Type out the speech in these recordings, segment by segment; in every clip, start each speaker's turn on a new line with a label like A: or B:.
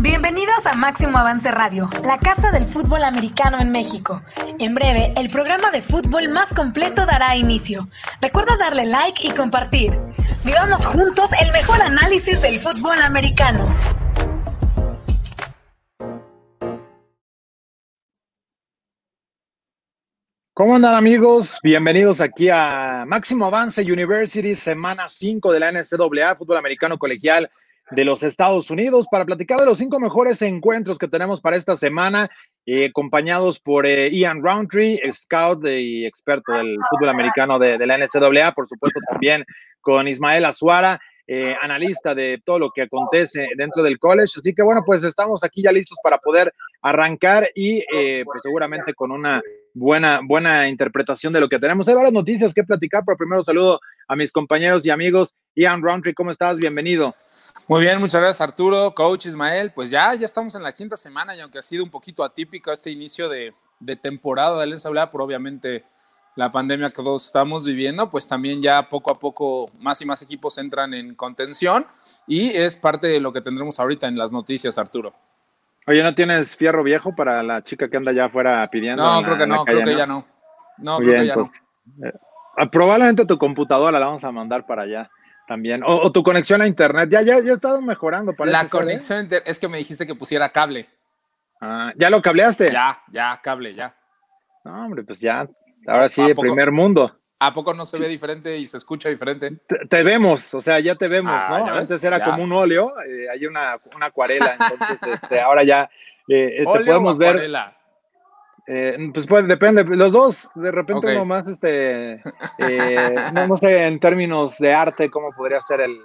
A: Bienvenidos a Máximo Avance Radio, la casa del fútbol americano en México. En breve, el programa de fútbol más completo dará inicio. Recuerda darle like y compartir. Vivamos juntos el mejor análisis del fútbol americano.
B: ¿Cómo andan amigos? Bienvenidos aquí a Máximo Avance University, semana 5 de la NCAA, fútbol americano colegial de los Estados Unidos, para platicar de los cinco mejores encuentros que tenemos para esta semana, eh, acompañados por eh, Ian Roundtree, scout y experto del fútbol americano de, la NCAA, por supuesto también con Ismael Azuara. Eh, analista de todo lo que acontece dentro del college. Así que bueno, pues estamos aquí ya listos para poder arrancar y pues seguramente con una buena, buena interpretación de lo que tenemos. Hay varias noticias que platicar, pero primero saludo a mis compañeros y amigos. Ian Roundtree, ¿cómo estás? Bienvenido.
C: Muy bien, muchas gracias Arturo, coach Ismael. Pues ya, ya estamos en la quinta semana y aunque ha sido un poquito atípico este inicio de, de temporada de NCAA, por obviamente la pandemia que todos estamos viviendo, pues también ya poco a poco más y más equipos entran en contención y es parte de lo que tendremos ahorita en las noticias, Arturo.
B: Oye, ¿no tienes fierro viejo para la chica que anda allá afuera pidiendo?
C: No, creo que no, creo que ya no. No, creo que ya no.
B: Eh, probablemente tu computadora la vamos a mandar para allá también. O, tu conexión a internet. Ya, ya, ya ha estado mejorando.
C: Parece la conexión es que me dijiste que pusiera cable.
B: Ah, ¿Ya lo cableaste?
C: Ya, ya, cable, ya.
B: No, hombre, pues ya, Ahora sí, el primer mundo.
C: ¿A poco no se ve diferente y se escucha diferente?
B: Te, vemos, o sea, ya te vemos, ah, ¿no? Antes era como un óleo, eh, hay una, una, acuarela, entonces este, ahora ya eh, te podemos ver. Eh, pues, pues depende, los dos, de repente uno más, este, eh, no, sé, en términos de arte, cómo podría ser el,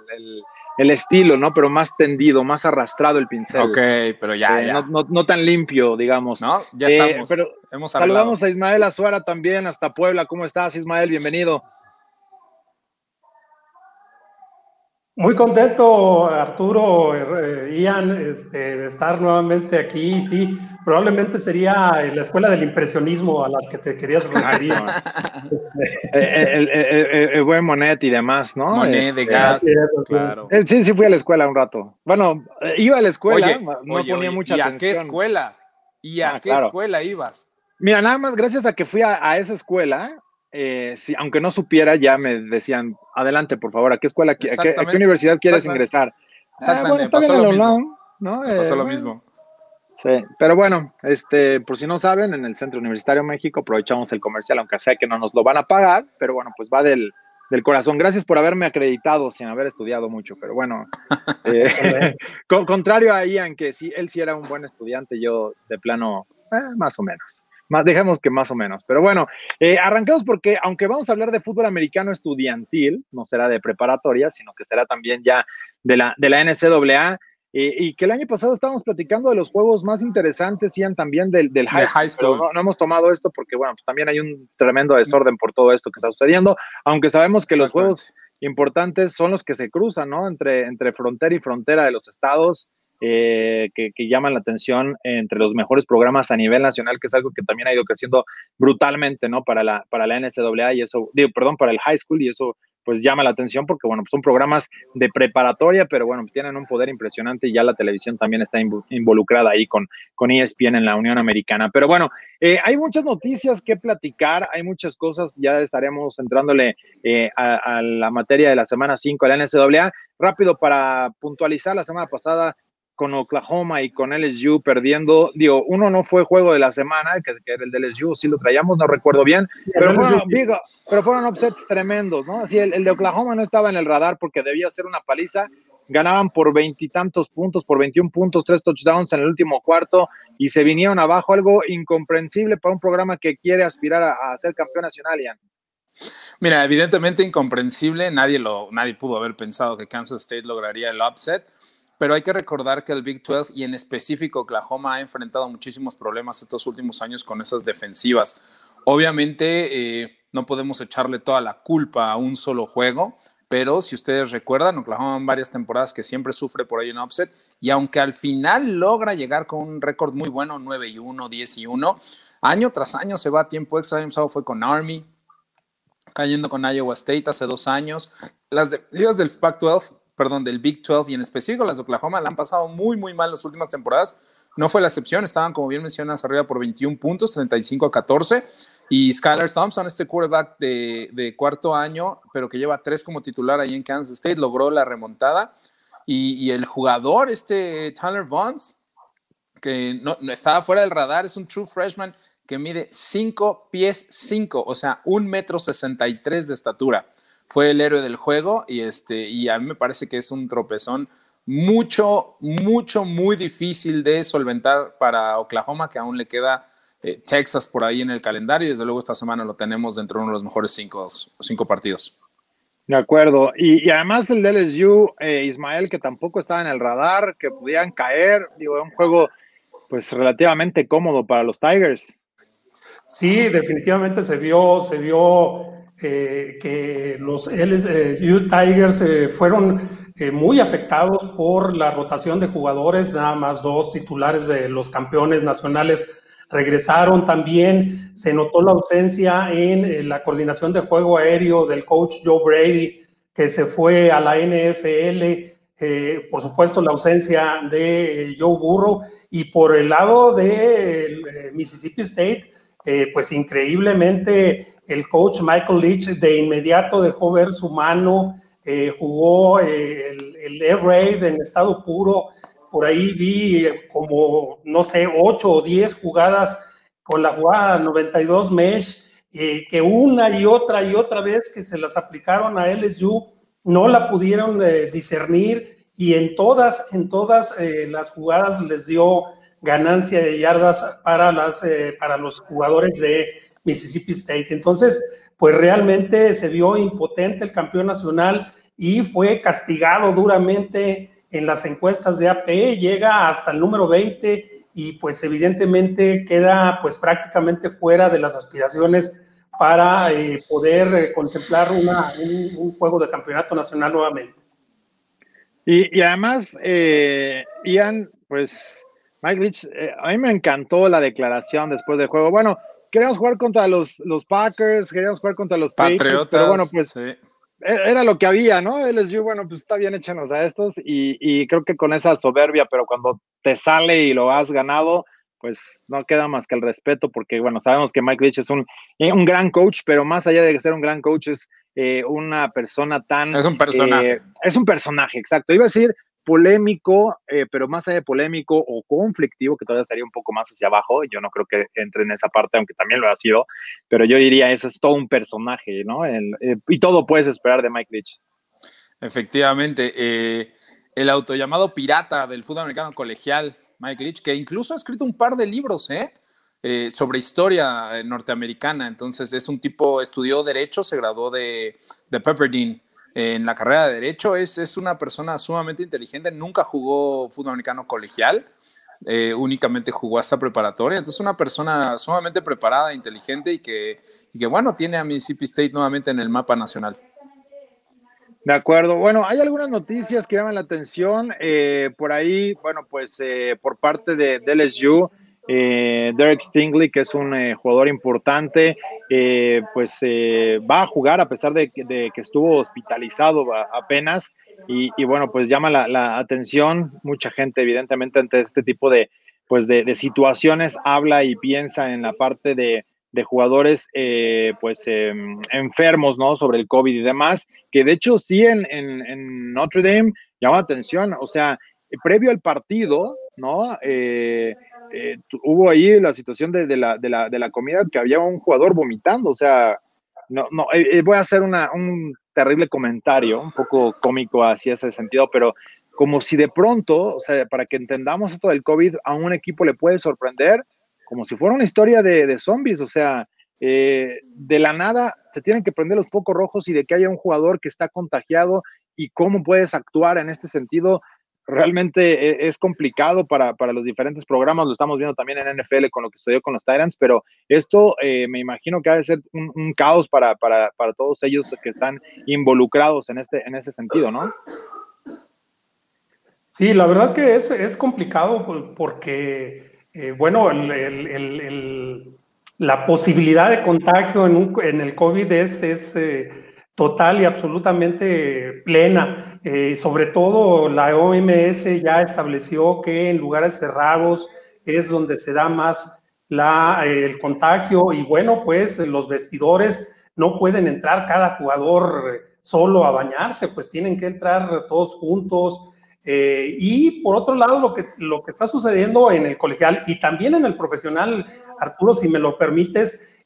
B: el estilo, ¿no? Pero más tendido, más arrastrado el pincel.
C: Ok, pero ya,
B: eh, No, tan limpio, digamos.
C: No, ya eh, estamos.
B: Pero saludamos a Ismael Azuara también, hasta Puebla. ¿Cómo estás, Ismael? Bienvenido.
D: Muy contento, Arturo, eh, Ian, este, de estar nuevamente aquí. Sí, probablemente sería la escuela del impresionismo a la que te querías referir.
B: el, buen Monet y demás, ¿no?
C: Monet de este, gas,
B: claro. Sí, sí fui a la escuela un rato. Bueno, iba a la escuela, no ponía mucha atención.
C: ¿Y a qué escuela? ¿Y a ah, qué escuela ibas?
B: Mira, nada más gracias a que fui a esa escuela, eh, aunque no supiera, ya me decían, adelante, por favor, ¿a qué escuela, a qué, universidad quieres ingresar?
C: Ah, bueno, está bien lo. ¿no? pasó lo eh, mismo.
B: Sí, pero bueno, este, por si no saben, en el Centro Universitario México aprovechamos el comercial, aunque sé que no nos lo van a pagar, pero bueno, pues va del, corazón. Gracias por haberme acreditado sin haber estudiado mucho, pero bueno, eh, contrario a Ian, que sí, él sí era un buen estudiante, yo de plano, más o menos. Más, dejemos que más o menos. Pero bueno, eh, arrancamos porque aunque vamos a hablar de fútbol americano estudiantil, no será de preparatoria, sino que será también ya de la, de la NCAA. Eh, y que el año pasado estábamos platicando de los juegos más interesantes, Ian, también del, del high school. No, hemos tomado esto porque, bueno, pues también hay un tremendo desorden por todo esto que está sucediendo, aunque sabemos que los juegos importantes son los que se cruzan, ¿no? Entre, entre frontera y frontera de los estados. Eh, que, llaman la atención entre los mejores programas a nivel nacional, que es algo que también ha ido creciendo brutalmente, ¿no? Para la, para la NCAA y eso, digo, perdón, para el high school y eso pues llama la atención porque, bueno, pues son programas de preparatoria, pero bueno, tienen un poder impresionante y ya la televisión también está involucrada ahí con, con ESPN en la Unión Americana. Pero bueno, eh, hay muchas noticias que platicar, hay muchas cosas, ya estaremos entrándole eh, a, la materia de la semana 5 de la NCAA. Rápido para puntualizar, la semana pasada con Oklahoma y con LSU perdiendo, digo, uno no fue juego de la semana, que, era el de LSU, sí lo traíamos, no recuerdo bien, pero fueron, pero fueron upsets tremendos, ¿no? Así el, de Oklahoma no estaba en el radar porque debía ser una paliza, ganaban por veintitantos puntos, por 21 puntos, tres touchdowns en el último cuarto y se vinieron abajo, algo incomprensible para un programa que quiere aspirar a, a ser campeón nacional, Ian.
C: Mira, evidentemente incomprensible, nadie, lo, nadie pudo haber pensado que Kansas State lograría el upset pero hay que recordar que el Big 12 y en específico Oklahoma ha enfrentado muchísimos problemas estos últimos años con esas defensivas. Obviamente eh, no podemos echarle toda la culpa a un solo juego, pero si ustedes recuerdan, Oklahoma en varias temporadas que siempre sufre por ahí un upset y aunque al final logra llegar con un récord muy bueno, 9 y 1, 10 y 1, año tras año se va a tiempo extra, el año fue con Army, cayendo con Iowa State hace dos años. Las defensivas del Pac-12 perdón, del Big 12 y en específico las Oklahoma la han pasado muy, muy mal las últimas temporadas. No fue la excepción, estaban, como bien mencionas, arriba por 21 puntos, 35 a 14. Y Skylar Thompson, este quarterback de, cuarto año, pero que lleva tres como titular ahí en Kansas State, logró la remontada. Y, el jugador, este Tyler Bonds, que no, estaba fuera del radar, es un true freshman que mide 5 pies 5, o sea, un metro 63 de estatura. Fue el héroe del juego y, este, y a mí me parece que es un tropezón mucho, mucho, muy difícil de solventar para Oklahoma, que aún le queda eh, Texas por ahí en el calendario y desde luego esta semana lo tenemos dentro de uno de los mejores cinco, cinco partidos.
B: De acuerdo. Y, además el de LSU, eh, Ismael, que tampoco estaba en el radar, que podían caer, digo, un juego pues relativamente cómodo para los Tigers.
D: Sí, definitivamente se vio, se vio eh, que los LSU Tigers fueron muy afectados por la rotación de jugadores, nada más dos titulares de los campeones nacionales regresaron. También, se notó la ausencia en la coordinación de juego aéreo del coach Joe Brady, que se fue a la NFL, eh, por supuesto la ausencia de eh, Joe Burrow, y por el lado de eh, Mississippi State, pues increíblemente el coach Michael Leach de inmediato dejó ver su mano, jugó el, el Air Raid en estado puro, por ahí vi como, no sé, ocho o diez jugadas con la jugada 92 mesh, eh, que una y otra y otra vez que se las aplicaron a LSU, no la pudieron eh, discernir. Y en todas, en todas eh, las jugadas les dio ganancia de yardas para, las, para los jugadores de Mississippi State. Entonces, pues realmente se vio impotente el campeón nacional y fue castigado duramente en las encuestas de AP, llega hasta el número 20 y pues evidentemente queda pues prácticamente fuera de las aspiraciones para eh, poder eh, contemplar una, un, juego de campeonato nacional nuevamente.
B: Y, además, eh, Ian, pues Mike Leach, a mí me encantó la declaración después del juego. Bueno, queríamos jugar contra los, los Packers, queríamos jugar contra los Patriotas, pero bueno, pues e-, era lo que había, ¿no? Él les dijo, bueno, pues está bien, échanos a estos. Y, creo que con esa soberbia, pero cuando te sale y lo has ganado, pues no queda más que el respeto, porque bueno, sabemos que Mike Leach es un, eh, un gran coach, pero más allá de ser un gran coach, es eh, una persona tan.
C: Es un personaje.
B: Eh, es un personaje, exacto. Iba a decir polémico, eh, pero más allá de polémico o conflictivo, que todavía estaría un poco más hacia abajo, yo no creo que entre en esa parte, aunque también lo ha sido, pero yo diría eso es todo un personaje, ¿no? Eh, y todo puedes esperar de Mike Leach.
C: Efectivamente, eh, el auto llamado pirata del fútbol americano colegial, Mike Leach, que incluso ha escrito un par de libros, sobre historia norteamericana. Entonces, es un tipo, estudió Derecho, se graduó de, de Pepperdine en la carrera de Derecho. Es, es una persona sumamente inteligente, nunca jugó fútbol americano colegial, eh, únicamente jugó hasta preparatoria. Entonces, una persona sumamente preparada, inteligente y que, y que, bueno, tiene a Mississippi State nuevamente en el mapa nacional.
B: De acuerdo. Bueno, hay algunas noticias que llaman la atención. Eh, por ahí, bueno, pues eh, por parte de, de LSU, eh, Derek Stingley, que es un eh, jugador importante, eh, pues va a jugar a pesar de, que estuvo hospitalizado apenas. Y, bueno, pues llama la, atención. Mucha gente, evidentemente, ante este tipo de, pues de, situaciones, habla y piensa en la parte de, jugadores pues em, enfermos, ¿no? Sobre el COVID y demás, que de hecho sí en, Notre Dame llama la atención, o sea, previo al partido, ¿no? Eh, eh, hubo ahí la situación de, la, de, la, de, la, comida que había un jugador vomitando, o sea, no, no, eh, voy a hacer una, un terrible comentario, un poco cómico hacia ese sentido, pero como si de pronto, o sea, para que entendamos esto del COVID, a un equipo le puede sorprender como si fuera una historia de, de zombies, o sea, de la nada se tienen que prender los focos rojos y de que haya un jugador que está contagiado y cómo puedes actuar en este sentido realmente e, es complicado para, los diferentes programas, lo estamos viendo también en NFL con lo que estudió con los Tyrants, pero esto eh, me imagino que ha de ser un, caos para, todos ellos que están involucrados en, este, en ese sentido, ¿no?
D: Sí, la verdad que es, es complicado porque, eh, bueno, la posibilidad de contagio en, en el COVID es, es, eh, total y absolutamente plena. Eh, sobre todo la OMS ya estableció que en lugares cerrados es donde se da más la, eh, el contagio y bueno, pues los vestidores no pueden entrar cada jugador solo a bañarse, pues tienen que entrar todos juntos. Eh, y por otro lado, lo que, lo que está sucediendo en el colegial y también en el profesional, Arturo, si me lo permites,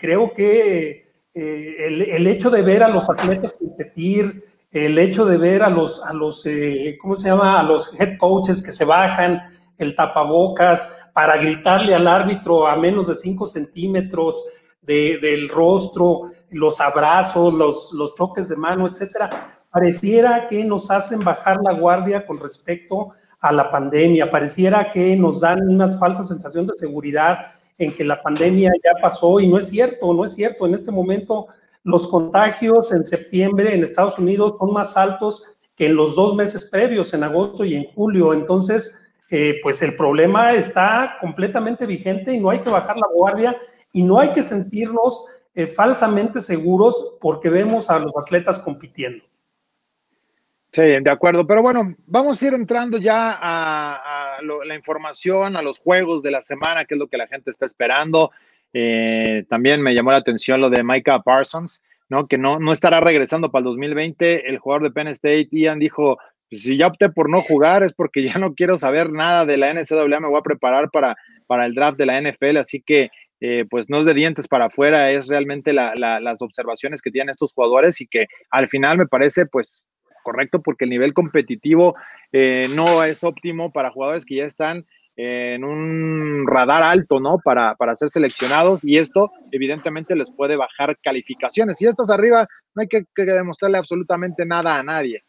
D: creo que eh, el, hecho de ver a los atletas competir, el hecho de ver a los, a los eh, ¿cómo se llama? A los head coaches que se bajan el tapabocas para gritarle al árbitro a menos de 5 centímetros del rostro, los abrazos, los, los choques de mano, etcétera, pareciera que nos hacen bajar la guardia con respecto a la pandemia, pareciera que nos dan una falsa sensación de seguridad en que la pandemia ya pasó y no es cierto, no es cierto. En este momento los contagios en septiembre en Estados Unidos son más altos que en los dos meses previos, en agosto y en julio. Entonces, eh, pues el problema está completamente vigente y no hay que bajar la guardia y no hay que sentirnos eh, falsamente seguros porque vemos a los atletas compitiendo.
B: Sí, de acuerdo. Pero bueno, vamos a ir entrando ya a, la información, a los juegos de la semana, que es lo que la gente está esperando. Eh, también me llamó la atención lo de Micah Parsons, ¿no? Que no, no estará regresando para el 2020. El jugador de Penn State, Ian, dijo, pues si ya opté por no jugar es porque ya no quiero saber nada de la NCAA, me voy a preparar para, para el draft de la NFL, así que eh, pues no es de dientes para afuera, es realmente las observaciones que tienen estos jugadores y que al final me parece pues correcto, porque el nivel competitivo eh, no es óptimo para jugadores que ya están en un radar alto, ¿no? Para, para ser seleccionados y esto evidentemente les puede bajar calificaciones. Si estás arriba, no hay que, demostrarle absolutamente nada a nadie.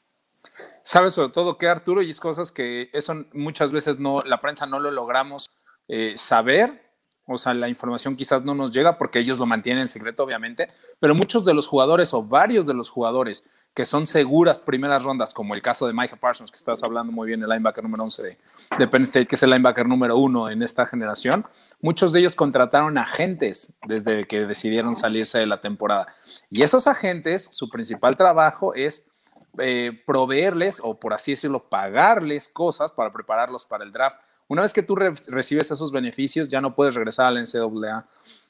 C: Sabes sobre todo que Arturo y es cosas que eso muchas veces no, la prensa no lo logramos eh, saber, o sea, la información quizás no nos llega porque ellos lo mantienen en secreto, obviamente, pero muchos de los jugadores o varios de los jugadores que son seguras primeras rondas, como el caso de Micah Parsons, que estás hablando muy bien, el linebacker número 11 de, Penn State, que es el linebacker número uno en esta generación, muchos de ellos contrataron agentes desde que decidieron salirse de la temporada. Y esos agentes, su principal trabajo es eh, proveerles, o por así decirlo, pagarles cosas para prepararlos para el draft. Una vez que tú recibes esos beneficios, ya no puedes regresar al NCAA.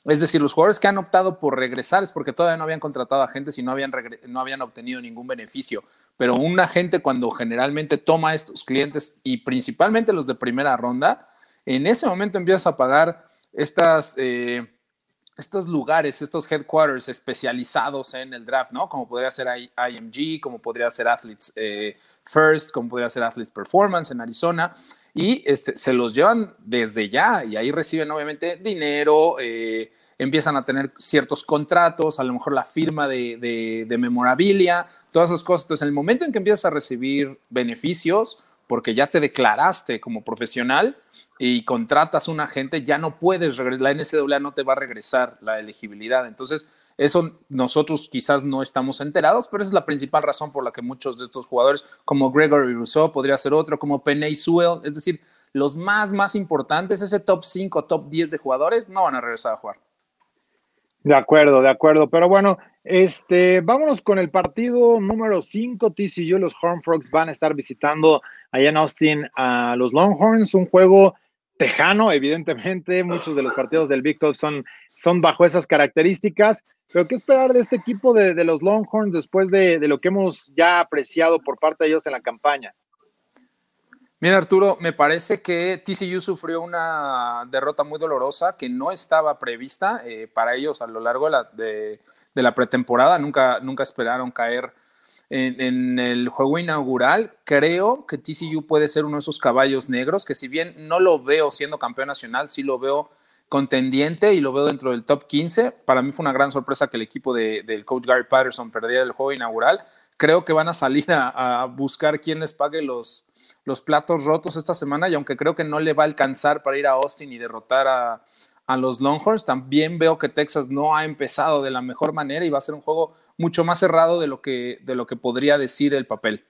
C: Es decir, los jugadores que han optado por regresar es porque todavía no habían contratado agentes y no habían, no habían obtenido ningún beneficio. Pero un agente cuando generalmente toma estos clientes y principalmente los de primera ronda, en ese momento empiezas a pagar estas, eh, estos lugares, estos headquarters especializados en el draft, ¿no? Como podría ser IMG, como podría ser Athletes eh, First, como podría ser Athletes Performance en Arizona y este, se los llevan desde ya y ahí reciben obviamente dinero, eh, empiezan a tener ciertos contratos, a lo mejor la firma de, de, memorabilia, todas esas cosas. Entonces, en el momento en que empiezas a recibir beneficios, porque ya te declaraste como profesional y contratas un agente, ya no puedes regresar, la NCAA no te va a regresar la elegibilidad. Entonces, eso nosotros quizás no estamos enterados, pero esa es la principal razón por la que muchos de estos jugadores, como Gregory Rousseau, podría ser otro, como Penny Sewell, es decir, los más, más importantes, ese top 5, top 10 de jugadores, no van a regresar a jugar.
B: De acuerdo, de acuerdo. Pero bueno, este, vámonos con el partido número 5. TCU, los Horn Frogs van a estar visitando allá en Austin a los Longhorns, un juego tejano, evidentemente. Muchos de los partidos del Big 12 son, son bajo esas características. Pero, ¿qué esperar de este equipo de, los Longhorns después de, lo que hemos ya apreciado por parte de ellos en la campaña?
C: Mira, Arturo, me parece que TCU sufrió una derrota muy dolorosa que no estaba prevista eh, para ellos a lo largo de la, de, la pretemporada. Nunca, nunca esperaron caer en, el juego inaugural. Creo que TCU puede ser uno de esos caballos negros que si bien no lo veo siendo campeón nacional, sí lo veo contendiente y lo veo dentro del top 15. Para mí fue una gran sorpresa que el equipo del coach Gary Patterson perdiera el juego inaugural. Creo que van a salir a, buscar quién les pague los, los platos rotos esta semana y aunque creo que no le va a alcanzar para ir a Austin y derrotar a, a los Longhorns, también veo que Texas no ha empezado de la mejor manera y va a ser un juego mucho más cerrado de lo que, de lo que podría decir el papel.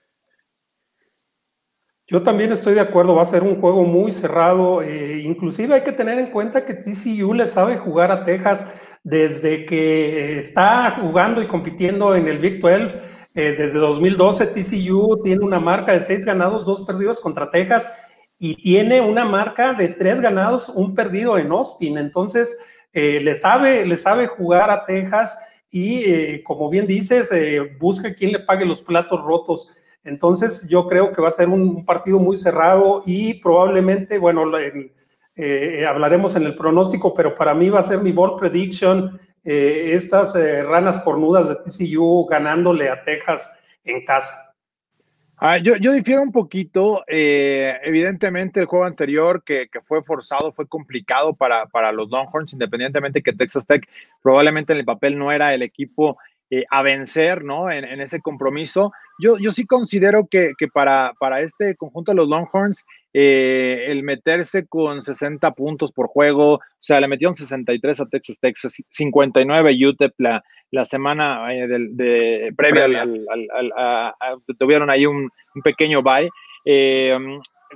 D: Yo también estoy de acuerdo, va a ser un juego muy cerrado. Eh, inclusive hay que tener en cuenta que TCU le sabe jugar a Texas desde que está jugando y compitiendo en el Big 12, eh, desde 2012 TCU tiene una marca de seis ganados, dos perdidos contra Texas y tiene una marca de tres ganados, un perdido en Austin. Entonces, eh, le, sabe, le sabe jugar a Texas y, eh, como bien dices, busca quien le pague los platos rotos. Entonces, yo creo que va a ser un, partido muy cerrado y probablemente, bueno, hablaremos en el pronóstico, pero para mí va a ser mi ball prediction eh, estas eh, ranas cornudas de TCU ganándole a Texas en casa.
B: Ah, yo, yo, difiero un poquito. Eh, evidentemente, el juego anterior que, que, fue forzado fue complicado para, para los Longhorns, independientemente que Texas Tech probablemente en el papel no era el equipo a vencer, ¿no? En, en, ese compromiso. Yo, yo sí considero que, que para, para, este conjunto de los Longhorns eh, el meterse con 60 puntos por juego, o sea, le metieron 63 a Texas Texas, 59 a UTEP la, la semana eh, de, previa, Al, tuvieron ahí un, pequeño bye. Eh,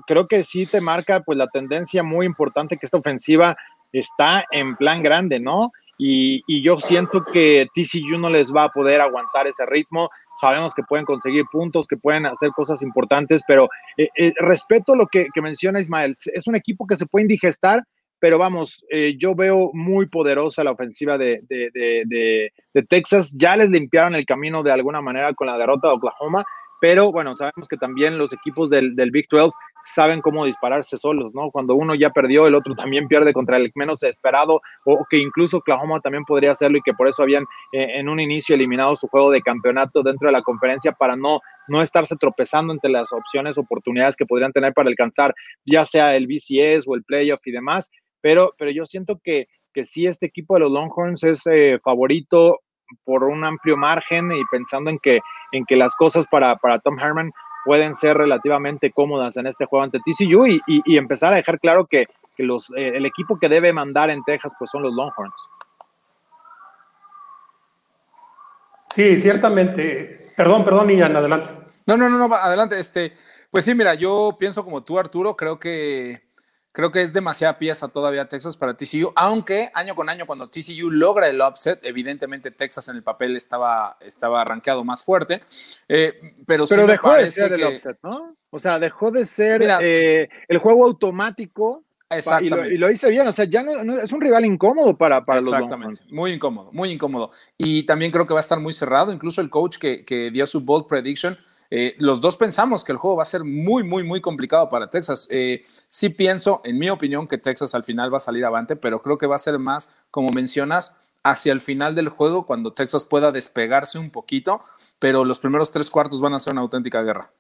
B: creo que sí te marca pues la tendencia muy importante que esta ofensiva está en plan grande, ¿no? Y, y, yo siento que TCU no les va a poder aguantar ese ritmo sabemos que pueden conseguir puntos, que pueden hacer cosas importantes, pero eh, eh, respeto lo que, menciona Ismael. Es un equipo que se puede indigestar, pero vamos, eh, yo veo muy poderosa la ofensiva de, Texas. Ya les limpiaron el camino de alguna manera con la derrota de Oklahoma, pero bueno, sabemos que también los equipos del Big 12 saben cómo dispararse solos, ¿no? Cuando uno ya perdió, el otro también pierde contra el menos esperado, o que incluso Oklahoma también podría hacerlo y que por eso habían eh, en un inicio eliminado su juego de campeonato dentro de la conferencia para no, no estarse tropezando entre las opciones, oportunidades que podrían tener para alcanzar ya sea el BCS o el playoff y demás, pero, pero yo siento que, que sí este equipo de los Longhorns es eh, favorito por un amplio margen y pensando en que, en que las cosas para, para Tom Herman pueden ser relativamente cómodas en este juego ante TCU y, y, empezar a dejar claro que, que los, eh, el equipo que debe mandar en Texas pues son los Longhorns.
D: Sí, ciertamente. Perdón, perdón, Ian, adelante.
C: No, no, no, no, adelante. Este, pues sí, mira, yo pienso como tú, Arturo, creo que Creo que es demasiada pieza todavía Texas para TCU, aunque año con año cuando TCU logra el upset, evidentemente Texas en el papel estaba, estaba rankeado más fuerte, eh, pero,
B: pero dejó de ser el upset, ¿no? O sea, dejó de ser eh, el juego automático y lo, y lo, hice bien, o sea, ya no, es un rival incómodo para, para
C: Exactamente, muy incómodo, muy incómodo. Y también creo que va a estar muy cerrado, incluso el coach que, que dio su bold prediction eh, los dos pensamos que el juego va a ser muy, muy, muy complicado para Texas. Eh, sí pienso, en mi opinión, que Texas al final va a salir avante, pero creo que va a ser más, como mencionas, hacia el final del juego, cuando Texas pueda despegarse un poquito, pero los primeros tres cuartos van a ser una auténtica guerra.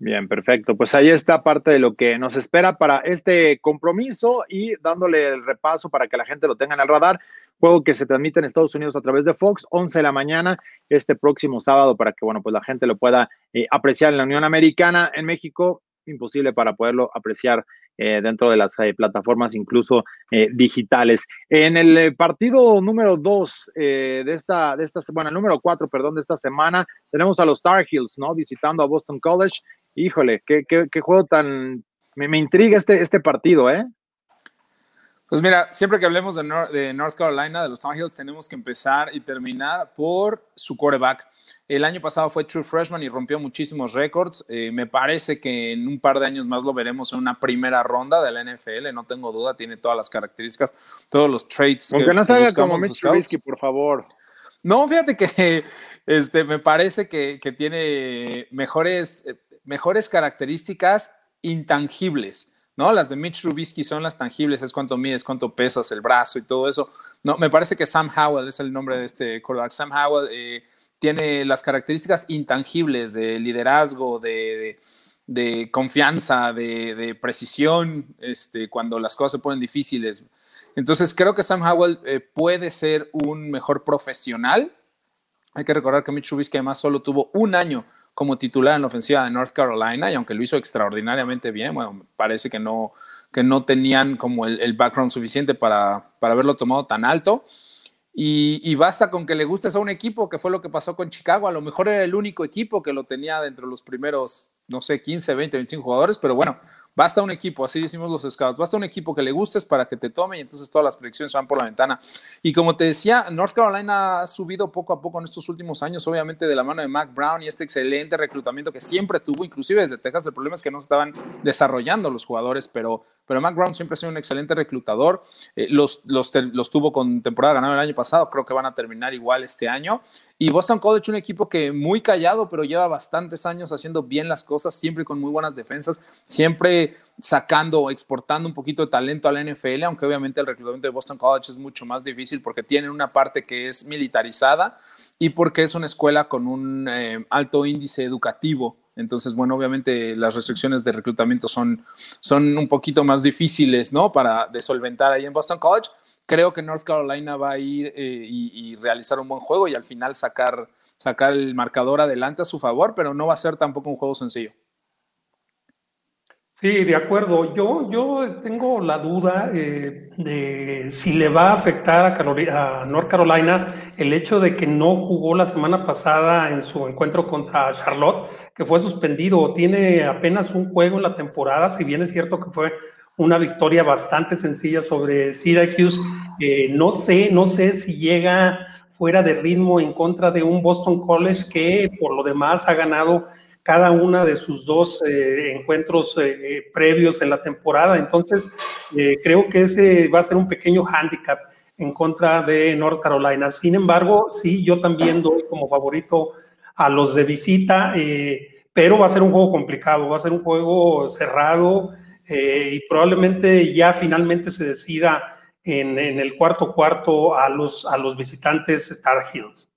B: Bien, perfecto. Pues ahí está parte de lo que nos espera para este compromiso y dándole el repaso para que la gente lo tenga en el radar juego que se transmite en Estados Unidos a través de Fox, 11 de la mañana este próximo sábado para que, bueno, pues la gente lo pueda eh, apreciar en la Unión Americana, en México, imposible para poderlo apreciar eh, dentro de las eh, plataformas incluso digitales. En el partido número 2 de esta, de esta, el número 4, perdón, de esta semana, tenemos a los Tar Heels, ¿no? Visitando a Boston College. Híjole, qué, qué, qué juego tan... Me, me intriga este, este partido, ¿eh?
C: Pues mira, siempre que hablemos de, North Carolina, de los Tar Heels, tenemos que empezar y terminar por su quarterback. El año pasado fue True Freshman y rompió muchísimos récords. Eh, me parece que en un par de años más lo veremos en una primera ronda de la NFL, no tengo duda, tiene todas las características, todos los traits.
B: Aunque no salga como Mitch Trubisky, por favor.
C: No, fíjate que este, me parece que, que tiene mejores, mejores características intangibles. ¿No? Las de Mitch Trubisky son las tangibles, es cuánto mides, cuánto pesas, el brazo y todo eso. No, me parece que Sam Howell es el nombre de este quarterback. Sam Howell eh, tiene las características intangibles de liderazgo, de, confianza, de, precisión, este, cuando las cosas se ponen difíciles. Entonces creo que Sam Howell eh, puede ser un mejor profesional. Hay que recordar que Mitch Trubisky además solo tuvo un año como titular en la ofensiva de North Carolina y aunque lo hizo extraordinariamente bien, bueno, parece que no, que no tenían como el, background suficiente para, para, haberlo tomado tan alto. Y, basta con que le gustes a un equipo, que fue lo que pasó con Chicago. A lo mejor era el único equipo que lo tenía dentro de los primeros, no sé, 15, 20, 25 jugadores, pero bueno, Basta un equipo, así decimos los scouts, basta un equipo que le gustes para que te tome y entonces todas las predicciones van por la ventana. Y como te decía, North Carolina ha subido poco a poco en estos últimos años, obviamente de la mano de Mac Brown y este excelente reclutamiento que siempre tuvo, inclusive desde Texas. El problema es que no estaban desarrollando los jugadores, pero, pero Mac Brown siempre ha sido un excelente reclutador. Eh, los, los, tuvo con temporada ganada el año pasado, creo que van a terminar igual este año. Y Boston College, un equipo que muy callado, pero lleva bastantes años haciendo bien las cosas, siempre con muy buenas defensas, siempre sacando o exportando un poquito de talento a la NFL, aunque obviamente el reclutamiento de Boston College es mucho más difícil porque tienen una parte que es militarizada y porque es una escuela con un eh, alto índice educativo. Entonces, bueno, obviamente las restricciones de reclutamiento son, son un poquito más difíciles, ¿no? Para de solventar ahí en Boston College creo que North Carolina va a ir eh, y, realizar un buen juego y al final sacar, sacar el marcador adelante a su favor, pero no va a ser tampoco un juego sencillo.
D: Sí, de acuerdo. Yo, yo tengo la duda eh, de si le va a afectar a, a, North Carolina el hecho de que no jugó la semana pasada en su encuentro contra Charlotte, que fue suspendido. Tiene apenas un juego en la temporada, si bien es cierto que fue una victoria bastante sencilla sobre Syracuse. Eh, no sé, no sé si llega fuera de ritmo en contra de un Boston College que por lo demás ha ganado cada una de sus dos eh, encuentros eh, previos en la temporada. Entonces, creo que ese va a ser un pequeño handicap en contra de North Carolina. Sin embargo, sí, yo también doy como favorito a los de visita, pero va a ser un juego complicado, va a ser un juego cerrado. Eh, y probablemente ya finalmente se decida en, el cuarto cuarto a los, a los visitantes Tar Heels.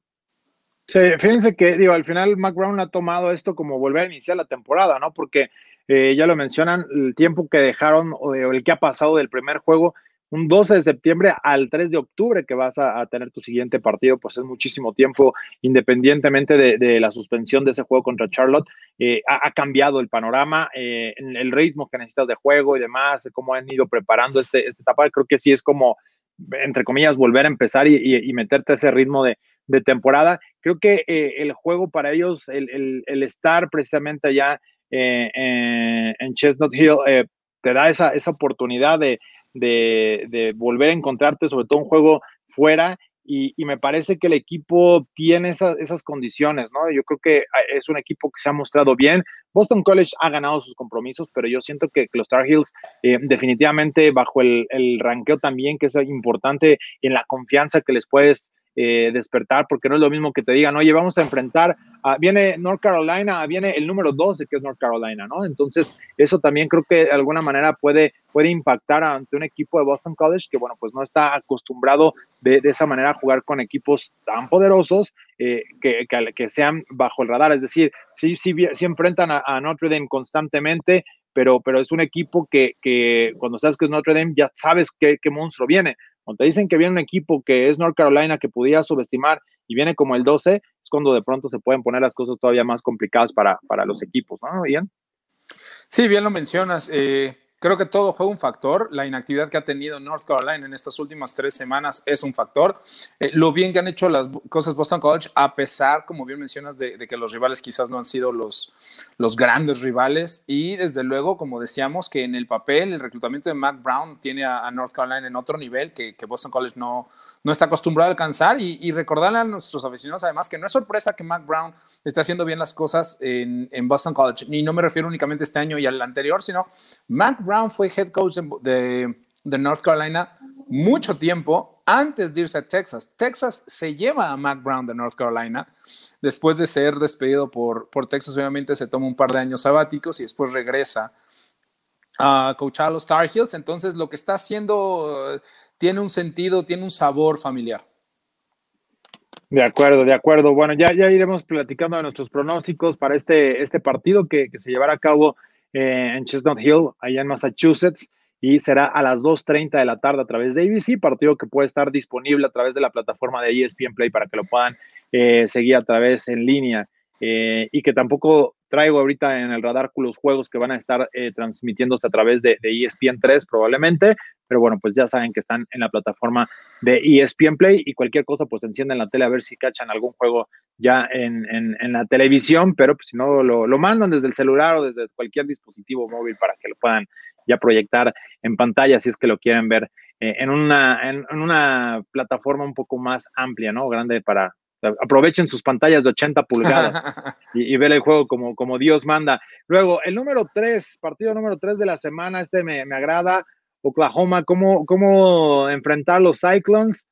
B: Sí, fíjense que, digo, al final Mac Brown ha tomado esto como volver a iniciar la temporada, ¿no? Porque eh, ya lo mencionan, el tiempo que dejaron o el que ha pasado del primer juego un 12 de septiembre al 3 de octubre que vas a, tener tu siguiente partido, pues es muchísimo tiempo, independientemente de, la suspensión de ese juego contra Charlotte, eh, ha, cambiado el panorama, eh, el ritmo que necesitas de juego y demás, cómo han ido preparando este, esta etapa, creo que sí es como, entre comillas, volver a empezar y, meterte a ese ritmo de, temporada. Creo que eh, el juego para ellos, el, estar precisamente allá en Chestnut Hill, te da esa, esa oportunidad de, de, volver a encontrarte, sobre todo un juego fuera. Y, me parece que el equipo tiene esas condiciones, ¿no? Yo creo que ah, es un equipo que se ha mostrado bien. Boston College ha ganado sus compromisos, pero yo siento que, los Tar Heels, eh, definitivamente bajo el, el ranqueo también, que es importante en la confianza que les puedes eh, despertar, porque no es lo mismo que te digan, oye, vamos a enfrentar, viene North Carolina, viene el número 12 que es North Carolina, ¿no? Entonces, eso también creo que de alguna manera puede, puede impactar ante un equipo de Boston College que, bueno, pues no está acostumbrado de, esa manera a jugar con equipos tan poderosos eh, que, que, sean bajo el radar. Es decir, sí, sí, sí enfrentan a, Notre Dame constantemente, pero, pero es un equipo que, que, cuando sabes que es Notre Dame ya sabes qué, qué monstruo viene. Te dicen que viene un equipo que es North Carolina que pudiera subestimar y viene como el 12, es cuando de pronto se pueden poner las cosas todavía más complicadas para, para los equipos, ¿no, Ian?
C: Sí, bien lo mencionas. Eh, Creo que todo fue un factor. La inactividad que ha tenido North Carolina en estas últimas tres semanas es un factor. Eh, lo bien que han hecho las cosas Boston College, a pesar, como bien mencionas, de, que los rivales quizás no han sido los, los grandes rivales. Y desde luego, como decíamos, que en el papel el reclutamiento de Matt Brown tiene a, North Carolina en otro nivel que, Boston College no, no está acostumbrado a alcanzar. Y, y, recordarle a nuestros aficionados, además, que no es sorpresa que Matt Brown esté haciendo bien las cosas en, en Boston College. Y no me refiero únicamente a este año y al anterior, sino Matt Brown fue head coach de, North Carolina mucho tiempo antes de irse a Texas. Texas se lleva a Matt Brown de North Carolina. Después de ser despedido por, por Texas, obviamente se toma un par de años sabáticos y después regresa a coachar a los Tar Heels. Entonces, lo que está haciendo eh, tiene un sentido, tiene un sabor familiar.
B: De acuerdo, de acuerdo. Bueno, ya, ya iremos platicando de nuestros pronósticos para este, este partido que, que se llevará a cabo eh, en Chestnut Hill, allá en Massachusetts, y será a las 2.30 de la tarde a través de ABC, partido que puede estar disponible a través de la plataforma de ESPN Play para que lo puedan eh, seguir a través en línea. Eh, y que tampoco traigo ahorita en el radar los juegos que van a estar eh, transmitiéndose a través de, ESPN 3 probablemente, pero bueno, pues ya saben que están en la plataforma de ESPN Play y cualquier cosa, pues encienden la tele a ver si cachan algún juego ya en, la televisión, pero pues si no, lo, mandan desde el celular o desde cualquier dispositivo móvil para que lo puedan ya proyectar en pantalla si es que lo quieren ver eh, en, una, en, una plataforma un poco más amplia, ¿no? Grande para, aprovechen sus pantallas de 80 pulgadas y, y ver el juego como, como Dios manda. Luego, el número 3, partido número 3 de la semana, este me, agrada. Oklahoma, cómo, cómo enfrentar los Cyclones.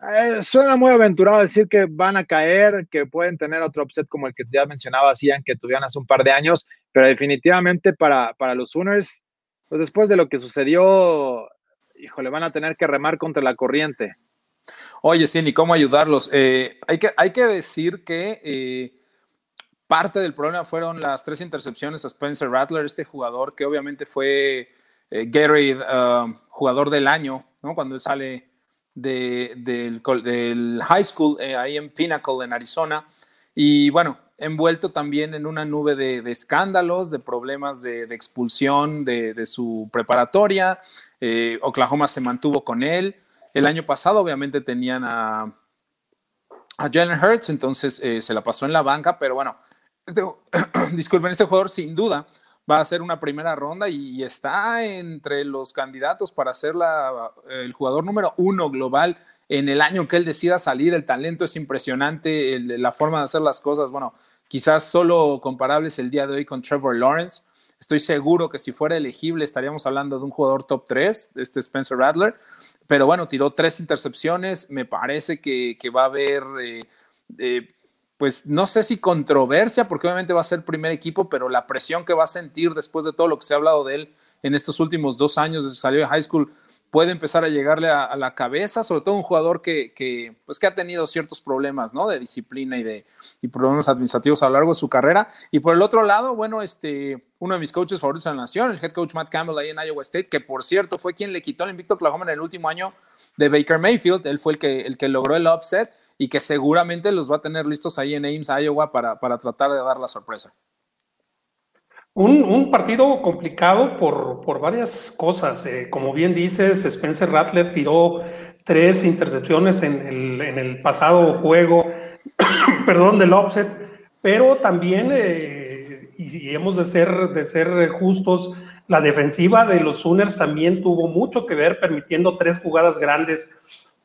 B: Eh, suena muy aventurado decir que van a caer, que pueden tener otro upset como el que ya mencionaba, hacían que tuvieran hace un par de años, pero definitivamente para, para los Sooners, pues después de lo que sucedió, híjole, van a tener que remar contra la corriente.
C: Oye, ni cómo ayudarlos. Eh, hay, que, hay que decir que eh, parte del problema fueron las tres intercepciones a Spencer Rattler, este jugador que obviamente fue eh, Gary, uh, jugador del año, ¿no? cuando él sale del, high school ahí en Pinnacle, en Arizona. Y bueno, envuelto también en una nube de, escándalos, de problemas de, expulsión de, su preparatoria. Oklahoma se mantuvo con él. El año pasado obviamente tenían a, a Jalen Hurts, entonces eh, se la pasó en la banca, pero bueno, este, disculpen, este jugador sin duda va a ser una primera ronda y, está entre los candidatos para ser la, el jugador número uno global en el año que él decida salir. El talento es impresionante, la forma de hacer las cosas, bueno, quizás solo comparables el día de hoy con Trevor Lawrence. Estoy seguro que si fuera elegible estaríamos hablando de un jugador top 3, este Spencer Rattler. Pero bueno, tiró tres intercepciones. Me parece que, va a haber, eh, eh, pues no sé si controversia, porque obviamente va a ser primer equipo, pero la presión que va a sentir después de todo lo que se ha hablado de él en estos últimos dos años desde que salió de high school, puede empezar a llegarle a, la cabeza, sobre todo un jugador que, pues que ha tenido ciertos problemas, ¿no? De disciplina y de y problemas administrativos a lo largo de su carrera. Y por el otro lado, bueno, este, uno de mis coaches favoritos de la nación, el head coach Matt Campbell ahí en Iowa State, que por cierto fue quien le quitó el invicto Oklahoma en el último año de Baker Mayfield. Él fue el que, el que logró el upset y que seguramente los va a tener listos ahí en Ames, Iowa, para, para tratar de dar la sorpresa.
D: Un, partido complicado por, varias cosas. Eh, como bien dices, Spencer Rattler tiró tres intercepciones en el, pasado juego, perdón, del offset, pero también, eh, y, hemos de ser, de ser justos, la defensiva de los Sooners también tuvo mucho que ver permitiendo tres jugadas grandes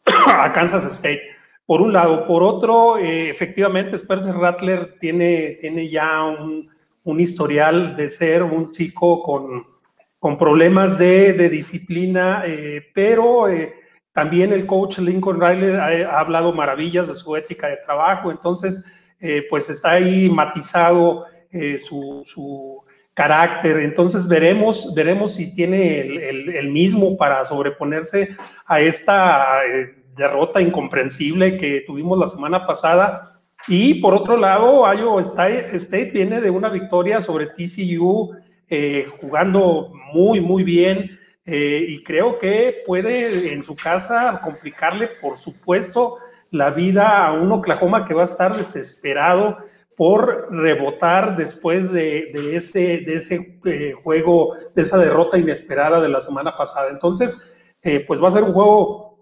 D: a Kansas State. Por un lado, por otro, eh, efectivamente, Spencer Rattler tiene, tiene ya un un historial de ser un chico con, con problemas de, de disciplina, eh, pero eh, también el coach Lincoln Riley ha, hablado maravillas de su ética de trabajo, entonces eh, pues está ahí matizado su, su, carácter, entonces veremos, veremos si tiene el, el, mismo para sobreponerse a esta derrota incomprensible que tuvimos la semana pasada y por otro lado, Iowa State viene de una victoria sobre TCU, eh, jugando muy, muy bien. Eh, y creo que puede en su casa complicarle, por supuesto, la vida a un Oklahoma que va a estar desesperado por rebotar después de, ese, de ese eh, juego, de esa derrota inesperada de la semana pasada. Entonces, pues va a ser un juego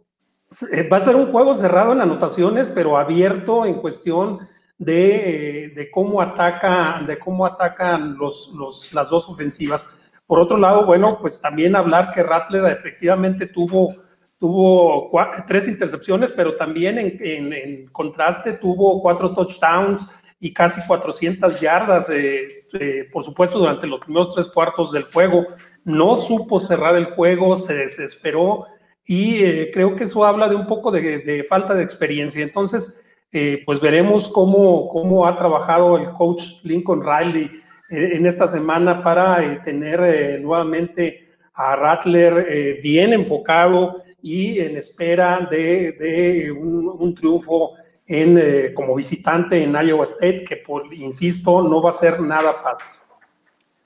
D: va a ser un juego cerrado en anotaciones, pero abierto en cuestión de, eh, cómo ataca, de cómo atacan los, las dos ofensivas. Por otro lado, bueno, pues también hablar que Rattler efectivamente tuvo, tuvo tres intercepciones, pero también en, contraste tuvo cuatro touchdowns y casi 400 yardas, eh, por supuesto, durante los primeros tres cuartos del juego. No supo cerrar el juego, se desesperó y eh, creo que eso habla de un poco de, falta de experiencia. Entonces, eh, pues veremos cómo, cómo ha trabajado el coach Lincoln Riley eh, en esta semana para tener nuevamente a Rattler bien enfocado y en espera de, un, triunfo en, como visitante en Iowa State, que por, insisto, no va a ser nada fácil.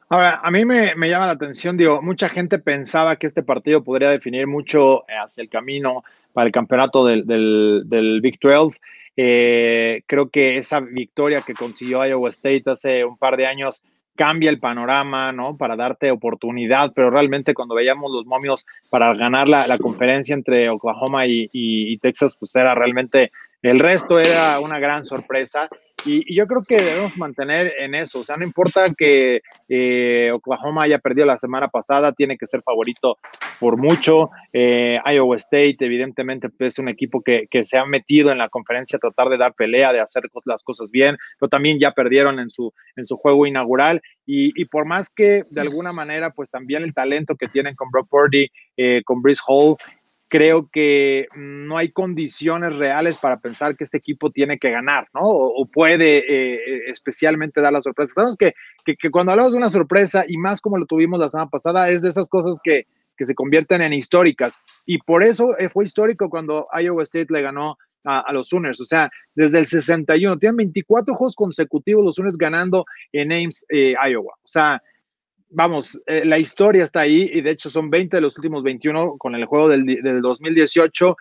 B: Ahora, a mí me, llama la atención, digo, mucha gente pensaba que este partido podría definir mucho hacia el camino para el campeonato del, del, Big 12 Eh, creo que esa victoria que consiguió Iowa State hace un par de años cambia el panorama, ¿no? Para darte oportunidad, pero realmente cuando veíamos los momios para ganar la, conferencia entre Oklahoma y, Texas, pues era realmente, el resto era una gran sorpresa y, yo creo que debemos mantener en eso. O sea, no importa que eh, Oklahoma haya perdido la semana pasada, tiene que ser favorito por mucho. Eh, Iowa State, evidentemente, es un equipo que, se ha metido en la conferencia a tratar de dar pelea, de hacer las cosas bien, pero también ya perdieron en su, en su juego inaugural. Y, por más que de alguna manera, pues también el talento que tienen con Brock Purdy, eh, con Brice Hall, creo que no hay condiciones reales para pensar que este equipo tiene que ganar, ¿no? O, puede eh, eh, especialmente dar la sorpresa. Sabemos que, que, cuando hablamos de una sorpresa, y más como lo tuvimos la semana pasada, es de esas cosas que, que se convierten en históricas. Y por eso eh, fue histórico cuando Iowa State le ganó a, los Sooners. O sea, desde el 61, tienen 24 juegos consecutivos los Sooners ganando en Ames, Iowa. O sea, vamos, eh, la historia está ahí y de hecho son 20 de los últimos 21 con el juego del, 2018.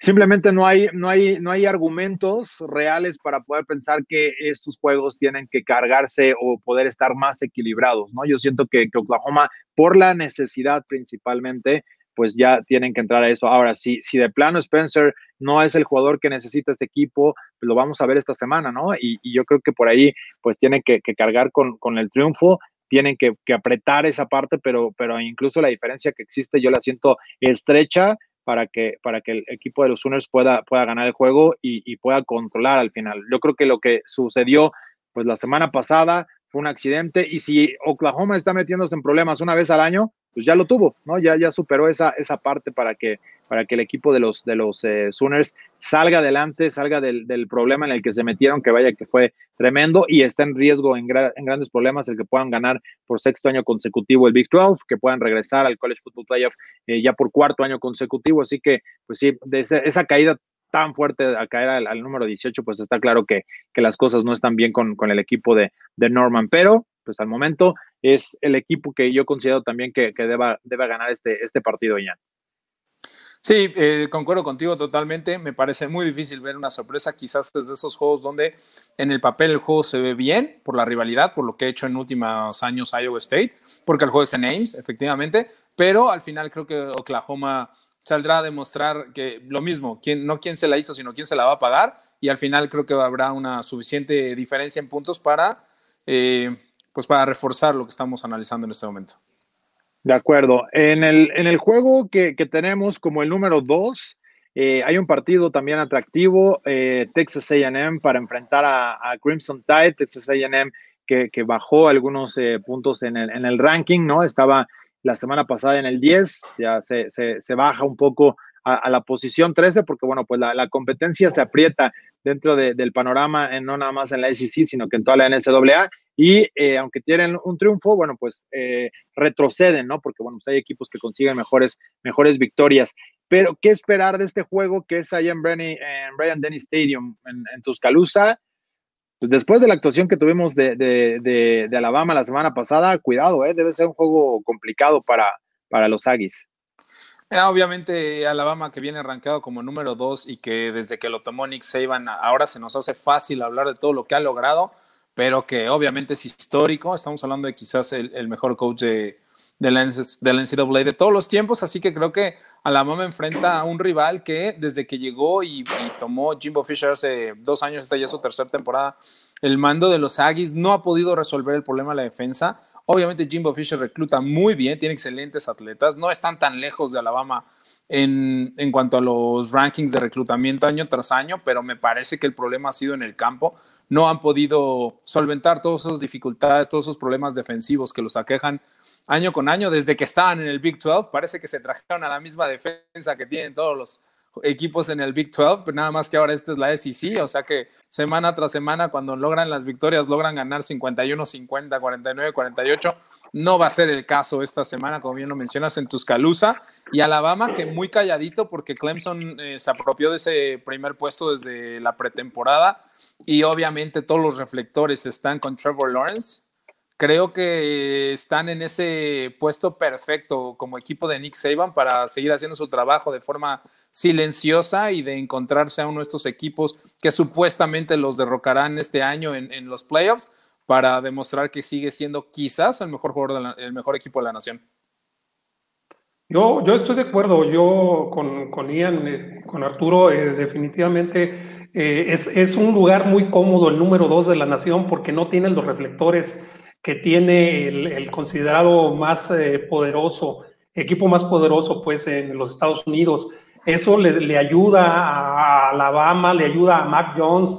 B: Simplemente no hay, no, hay, no hay argumentos reales para poder pensar que estos juegos tienen que cargarse o poder estar más equilibrados, ¿no? Yo siento que, Oklahoma, por la necesidad principalmente, pues ya tienen que entrar a eso. Ahora, si, si de plano Spencer no es el jugador que necesita este equipo, pues lo vamos a ver esta semana, ¿no? Y, yo creo que por ahí, pues tiene que, cargar con, con, el triunfo tienen que, apretar esa parte, pero, pero incluso la diferencia que existe yo la siento estrecha para que, para que el equipo de los Sooners pueda, pueda ganar el juego y, pueda controlar al final. Yo creo que lo que sucedió pues la semana pasada fue un accidente y si Oklahoma está metiéndose en problemas una vez al año, pues ya lo tuvo, ¿no? Ya, ya superó esa, esa parte para que, para que el equipo de los, de los eh, Sooners salga adelante, salga del, problema en el que se metieron, que vaya que fue tremendo y está en riesgo en, grandes problemas el que puedan ganar por sexto año consecutivo el Big 12, que puedan regresar al College Football Playoff eh, ya por cuarto año consecutivo. Así que, pues sí, de esa, caída tan fuerte a caer al, número 18, pues está claro que, que, las cosas no están bien con, con el equipo de, de Norman, pero pues al momento es el equipo que yo considero también que, que deba, debe ganar este, este partido ya.
C: Sí, eh, concuerdo contigo totalmente. Me parece muy difícil ver una sorpresa, quizás desde esos juegos donde en el papel el juego se ve bien por la rivalidad, por lo que he hecho en últimos años Iowa State, porque el juego es en Ames, efectivamente, pero al final creo que Oklahoma saldrá a demostrar que lo mismo, no quién se la hizo, sino quién se la va a pagar, y al final creo que habrá una suficiente diferencia en puntos para eh, pues para reforzar lo que estamos analizando en este momento.
B: De acuerdo. En el, en el juego que, tenemos como el número dos, eh, hay un partido también atractivo, eh, Texas AM para enfrentar a, Crimson Tide, Texas AM que, bajó algunos eh, puntos en el, en el, ranking, ¿no? Estaba la semana pasada en el 10, ya se, baja un poco a, la posición 13 porque, bueno, pues la, competencia se aprieta dentro del panorama, no nada más en la SEC, sino que en toda la NCAA y eh, aunque tienen un triunfo, bueno, pues eh, retroceden, ¿no? Porque, bueno, pues hay equipos que consiguen mejores, mejores victorias. Pero, ¿qué esperar de este juego que es allá en, Brian Denny Stadium, en, Tuscaloosa? Pues después de la actuación que tuvimos de, Alabama la semana pasada, cuidado, ¿eh? debe ser un juego complicado para, para los Aggies.
C: Eh, obviamente Alabama que viene arrancado como número dos y que desde que lo tomó Nick Saban ahora se nos hace fácil hablar de todo lo que ha logrado pero que obviamente es histórico. Estamos hablando de quizás el, mejor coach de, de, la, NCAA de todos los tiempos, así que creo que Alabama enfrenta a un rival que desde que llegó y, tomó Jimbo Fisher hace dos años, esta ya su tercera temporada, el mando de los Aggies no ha podido resolver el problema de la defensa. Obviamente Jimbo Fisher recluta muy bien, tiene excelentes atletas, no están tan lejos de Alabama en, en, cuanto a los rankings de reclutamiento año tras año, pero me parece que el problema ha sido en el campo no han podido solventar todas esas dificultades, todos esos problemas defensivos que los aquejan año con año desde que estaban en el Big 12. Parece que se trajeron a la misma defensa que tienen todos los equipos en el Big 12, pero nada más que ahora esta es la SEC, o sea que semana tras semana cuando logran las victorias logran ganar 51, 50, 49, 48. No va a ser el caso esta semana, como bien lo mencionas, en Tuscaloosa y Alabama, que muy calladito porque Clemson eh, se apropió de ese primer puesto desde la pretemporada y obviamente todos los reflectores están con Trevor Lawrence. Creo que están en ese puesto perfecto como equipo de Nick Saban para seguir haciendo su trabajo de forma silenciosa y de encontrarse a uno de estos equipos que supuestamente los derrocarán este año en, los playoffs para demostrar que sigue siendo quizás el mejor jugador, el mejor equipo de la nación.
D: Yo, yo estoy de acuerdo, yo con, con Ian, eh, con Arturo, eh, definitivamente eh, es, es, un lugar muy cómodo el número dos de la nación porque no tiene los reflectores que tiene el, el considerado más poderoso, equipo más poderoso pues en los Estados Unidos. Eso le, le ayuda a Alabama, le ayuda a Mac Jones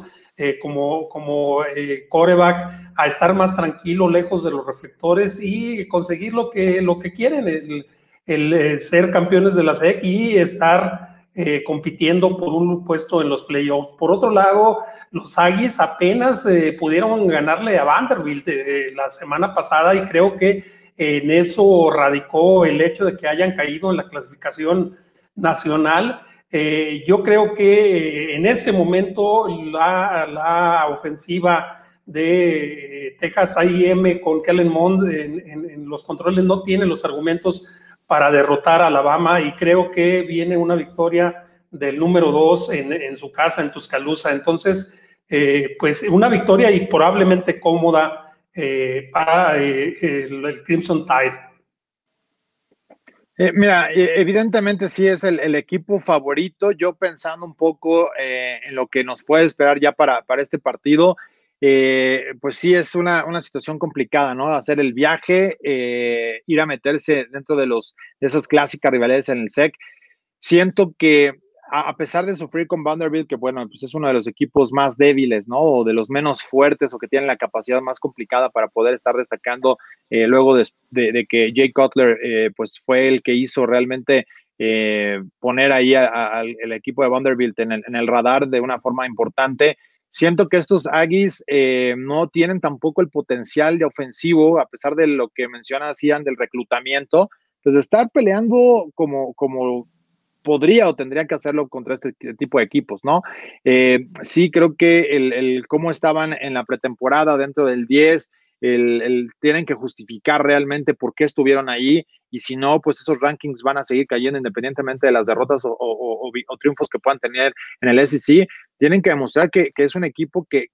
D: como, como coreback a estar más tranquilo, lejos de los reflectores y conseguir lo que, lo que quieren. El, el eh, ser campeones de la SEC y estar eh, compitiendo por un puesto en los playoffs. Por otro lado, los Aggies apenas eh, pudieron ganarle a Vanderbilt la semana pasada y creo que en eso radicó el hecho de que hayan caído en la clasificación nacional. Yo creo que en este momento la, ofensiva de Texas A&M con Kellen Mond en, los controles no tiene los argumentos para derrotar a Alabama y creo que viene una victoria del número dos en, su casa, en Tuscaloosa. Entonces, eh, pues una victoria y probablemente cómoda eh, para eh, el, Crimson Tide.
B: Mira, evidentemente sí es el, equipo favorito. Yo pensando un poco en lo que nos puede esperar ya para, para este partido, eh, pues sí es una, una, situación complicada, ¿no? Hacer el viaje, eh, ir a meterse dentro de, los, de esas clásicas rivalidades en el SEC. Siento que a, pesar de sufrir con Vanderbilt, que bueno, pues es uno de los equipos más débiles, ¿no? O de los menos fuertes o que tienen la capacidad más complicada para poder estar destacando eh, luego de, que Jay Cutler, pues fue el que hizo realmente poner ahí al equipo de Vanderbilt en el, radar de una forma importante. Siento que estos Aggies eh, no tienen tampoco el potencial de ofensivo, a pesar de lo que menciona Ian del reclutamiento, pues de estar peleando como, como podría o tendría que hacerlo contra este tipo de equipos, ¿no? Eh, sí, creo que el, cómo estaban en la pretemporada dentro del 10, el, tienen que justificar realmente por qué estuvieron ahí y si no, pues esos rankings van a seguir cayendo independientemente de las derrotas o, o triunfos que puedan tener en el SEC tienen que demostrar que, es un equipo que,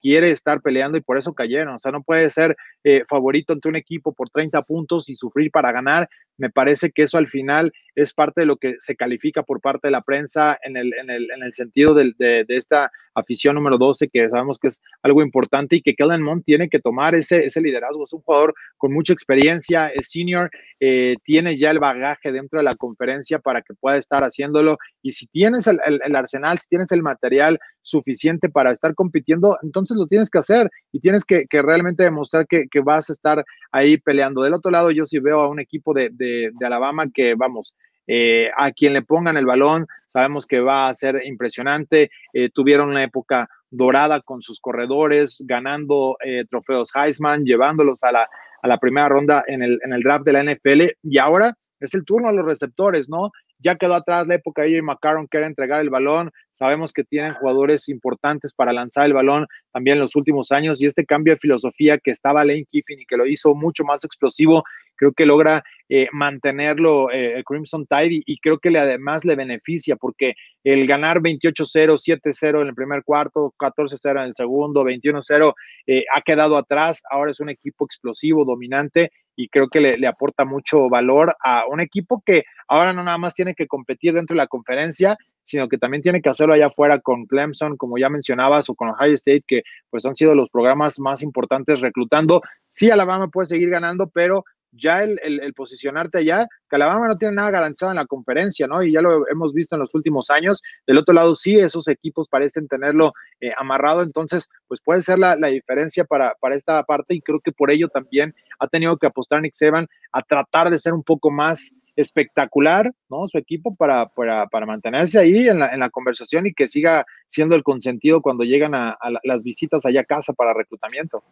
B: quiere estar peleando y por eso cayeron. O sea, no puede ser eh, favorito ante un equipo por 30 puntos y sufrir para ganar. Me parece que eso al final es parte de lo que se califica por parte de la prensa en el, en el, en el sentido de, de, esta afición número 12, que sabemos que es algo importante y que Kellen Mond tiene que tomar ese, ese liderazgo. Es un jugador con mucha experiencia, es senior, eh, tiene ya el bagaje dentro de la conferencia para que pueda estar haciéndolo. Y si tienes el, el arsenal, si tienes el material, suficiente para estar compitiendo, entonces lo tienes que hacer y tienes que, realmente demostrar que, vas a estar ahí peleando. Del otro lado, yo sí veo a un equipo de, Alabama que, vamos, eh, a quien le pongan el balón, sabemos que va a ser impresionante. Eh, tuvieron una época dorada con sus corredores, ganando eh, trofeos Heisman, llevándolos a la, a la primera ronda en el, en el draft de la NFL y ahora es el turno a los receptores, ¿no? Ya quedó atrás la época de McCarron que era entregar el balón. Sabemos que tienen jugadores importantes para lanzar el balón también en los últimos años y este cambio de filosofía que estaba Lane Kiffin y que lo hizo mucho más explosivo, creo que logra eh, mantenerlo eh, Crimson Tide y, creo que le, además le beneficia porque el ganar 28-0, 7-0 en el primer cuarto, 14-0 en el segundo, 21-0 eh, ha quedado atrás. Ahora es un equipo explosivo, dominante y creo que le, aporta mucho valor a un equipo que ahora no nada más tiene que competir dentro de la conferencia, sino que también tiene que hacerlo allá afuera con Clemson, como ya mencionabas, o con Ohio State, que pues han sido los programas más importantes reclutando. Sí, Alabama puede seguir ganando, pero ya el, posicionarte allá, que Alabama no tiene nada garantizado en la conferencia, ¿no? Y ya lo hemos visto en los últimos años. Del otro lado, sí, esos equipos parecen tenerlo eh, amarrado, entonces, pues puede ser la, diferencia para, esta parte y creo que por ello también ha tenido que apostar Nick Seban a tratar de ser un poco más espectacular, ¿no? Su equipo para, para, para mantenerse ahí en la, en la, conversación y que siga siendo el consentido cuando llegan a, a las visitas allá a casa para reclutamiento.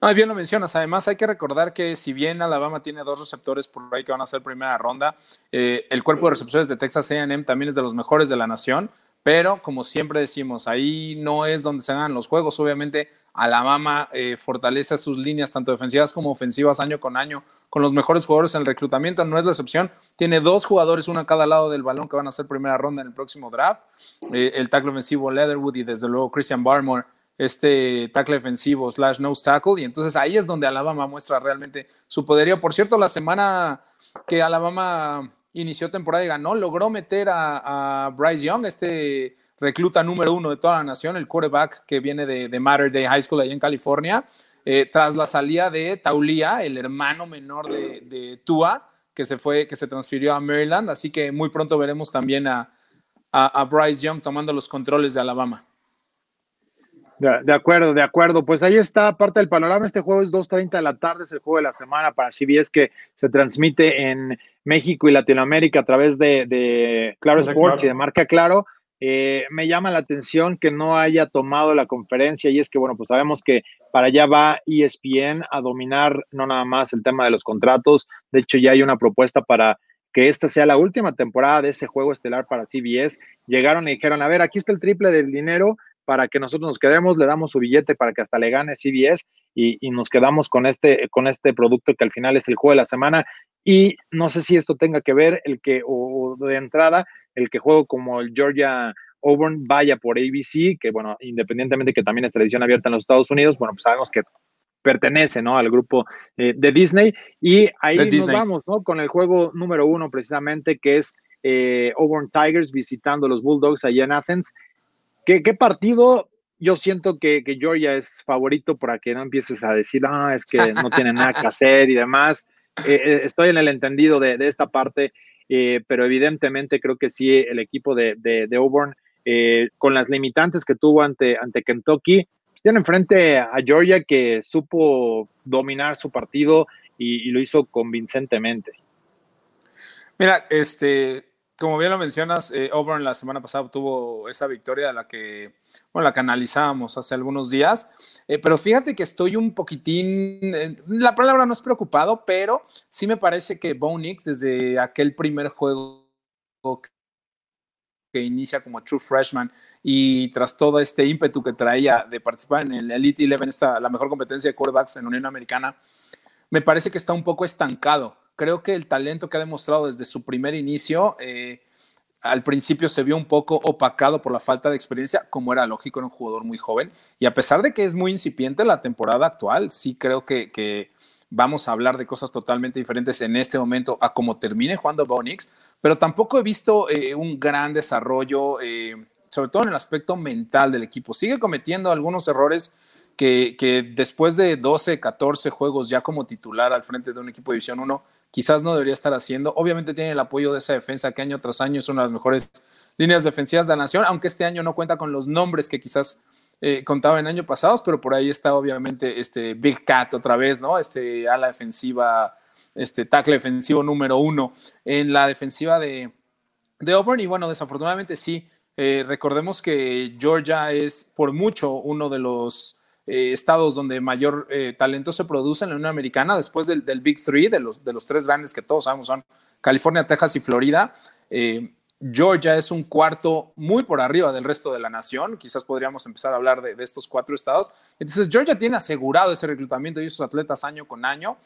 C: No, bien lo mencionas. Además, hay que recordar que si bien Alabama tiene dos receptores por ahí que van a ser primera ronda, eh, el cuerpo de receptores de Texas AM también es de los mejores de la nación pero como siempre decimos, ahí no es donde se hagan los juegos. Obviamente, Alabama eh, fortalece sus líneas, tanto defensivas como ofensivas, año con año, con los mejores jugadores en el reclutamiento. No es la excepción. Tiene dos jugadores, uno a cada lado del balón, que van a ser primera ronda en el próximo draft. Eh, el tackle ofensivo Leatherwood y desde luego Christian Barmore este tackle defensivo slash nose tackle y entonces ahí es donde Alabama muestra realmente su poderío. Por cierto, la semana que Alabama inició temporada y ganó, logró meter a, Bryce Young, este recluta número uno de toda la nación, el quarterback que viene de, Matter Day High School allá en California, eh, tras la salida de Taulia, el hermano menor de, Tua, que se fue, que se transfirió a Maryland, así que muy pronto veremos también a, a Bryce Young tomando los controles de Alabama.
B: De, acuerdo, de acuerdo. Pues ahí está parte del panorama. Este juego es 2.30 de la tarde, es el juego de la semana para CBS que se transmite en México y Latinoamérica a través de, Claro Sports y de Marca Claro. Eh, me llama la atención que no haya tomado la conferencia y es que, bueno, pues sabemos que para allá va ESPN a dominar no nada más el tema de los contratos. De hecho, ya hay una propuesta para que esta sea la última temporada de ese juego estelar para CBS. Llegaron y dijeron, a ver, aquí está el triple del dinero para que nosotros nos quedemos, le damos su billete para que hasta le gane CBS y, y, nos quedamos con este, con este producto que al final es el juego de la semana. Y no sé si esto tenga que ver el que, o, de entrada, el que juego como el Georgia Auburn vaya por ABC, que bueno, independientemente que también es televisión abierta en los Estados Unidos, bueno, pues sabemos que pertenece, ¿no? Al grupo eh, de Disney. Y ahí nos vamos, ¿no? Con el juego número uno, precisamente, que es eh, Auburn Tigers visitando los Bulldogs allá en Athens. ¿Qué, partido? Yo siento que, Georgia es favorito para que no empieces a decir, ah, es que no tiene nada que hacer y demás. Eh, eh, estoy en el entendido de, esta parte, eh, pero evidentemente creo que sí, el equipo de, Auburn, con las limitantes que tuvo ante, Kentucky, pues tiene enfrente a Georgia que supo dominar su partido y lo hizo convincentemente.
C: Mira, este, como bien lo mencionas, eh, Auburn la semana pasada obtuvo esa victoria de la que, bueno, la que analizábamos hace algunos días. Eh, pero fíjate que estoy un poquitín, eh, la palabra no es preocupado, pero sí me parece que Bo Nix, desde aquel primer juego que inicia como true freshman y tras todo este ímpetu que traía de participar en el Elite Eleven, esta, la mejor competencia de quarterbacks en la Unión Americana, me parece que está un poco estancado creo que el talento que ha demostrado desde su primer inicio, eh, al principio se vio un poco opacado por la falta de experiencia, como era lógico en un jugador muy joven. Y a pesar de que es muy incipiente la temporada actual, sí creo que, vamos a hablar de cosas totalmente diferentes en este momento a cómo termine jugando Bonix, pero tampoco he visto eh, un gran desarrollo, eh, sobre todo en el aspecto mental del equipo. Sigue cometiendo algunos errores que, que, después de 12, 14 juegos ya como titular al frente de un equipo de División 1, quizás no debería estar haciendo. Obviamente tiene el apoyo de esa defensa que año tras año es una de las mejores líneas defensivas de la nación, aunque este año no cuenta con los nombres que quizás eh, contaba en años pasados, pero por ahí está obviamente este Big Cat otra vez, ¿no? Este ala defensiva, este tackle defensivo número uno en la defensiva de, de Auburn. Y bueno, desafortunadamente sí, eh, recordemos que Georgia es por mucho uno de los eh, estados donde mayor eh, talento se produce en la Unión Americana, después del, Big Three, de los, de los tres grandes que todos sabemos son California, Texas y Florida. Eh, Georgia es un cuarto muy por arriba del resto de la nación. Quizás podríamos empezar a hablar de, estos cuatro estados. Entonces, Georgia tiene asegurado ese reclutamiento y esos atletas año con año.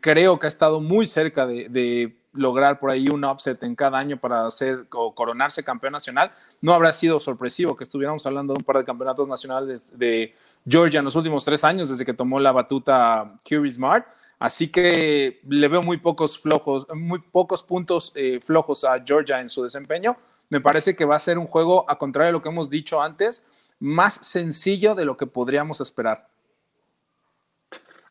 C: creo que ha estado muy cerca de, lograr por ahí un upset en cada año para hacer o coronarse campeón nacional. No habrá sido sorpresivo que estuviéramos hablando de un par de campeonatos nacionales de Georgia en los últimos tres años desde que tomó la batuta Kirby Smart. Así que le veo muy pocos flojos, muy pocos puntos eh, flojos a Georgia en su desempeño. Me parece que va a ser un juego, a contrario de lo que hemos dicho antes, más sencillo de lo que podríamos esperar.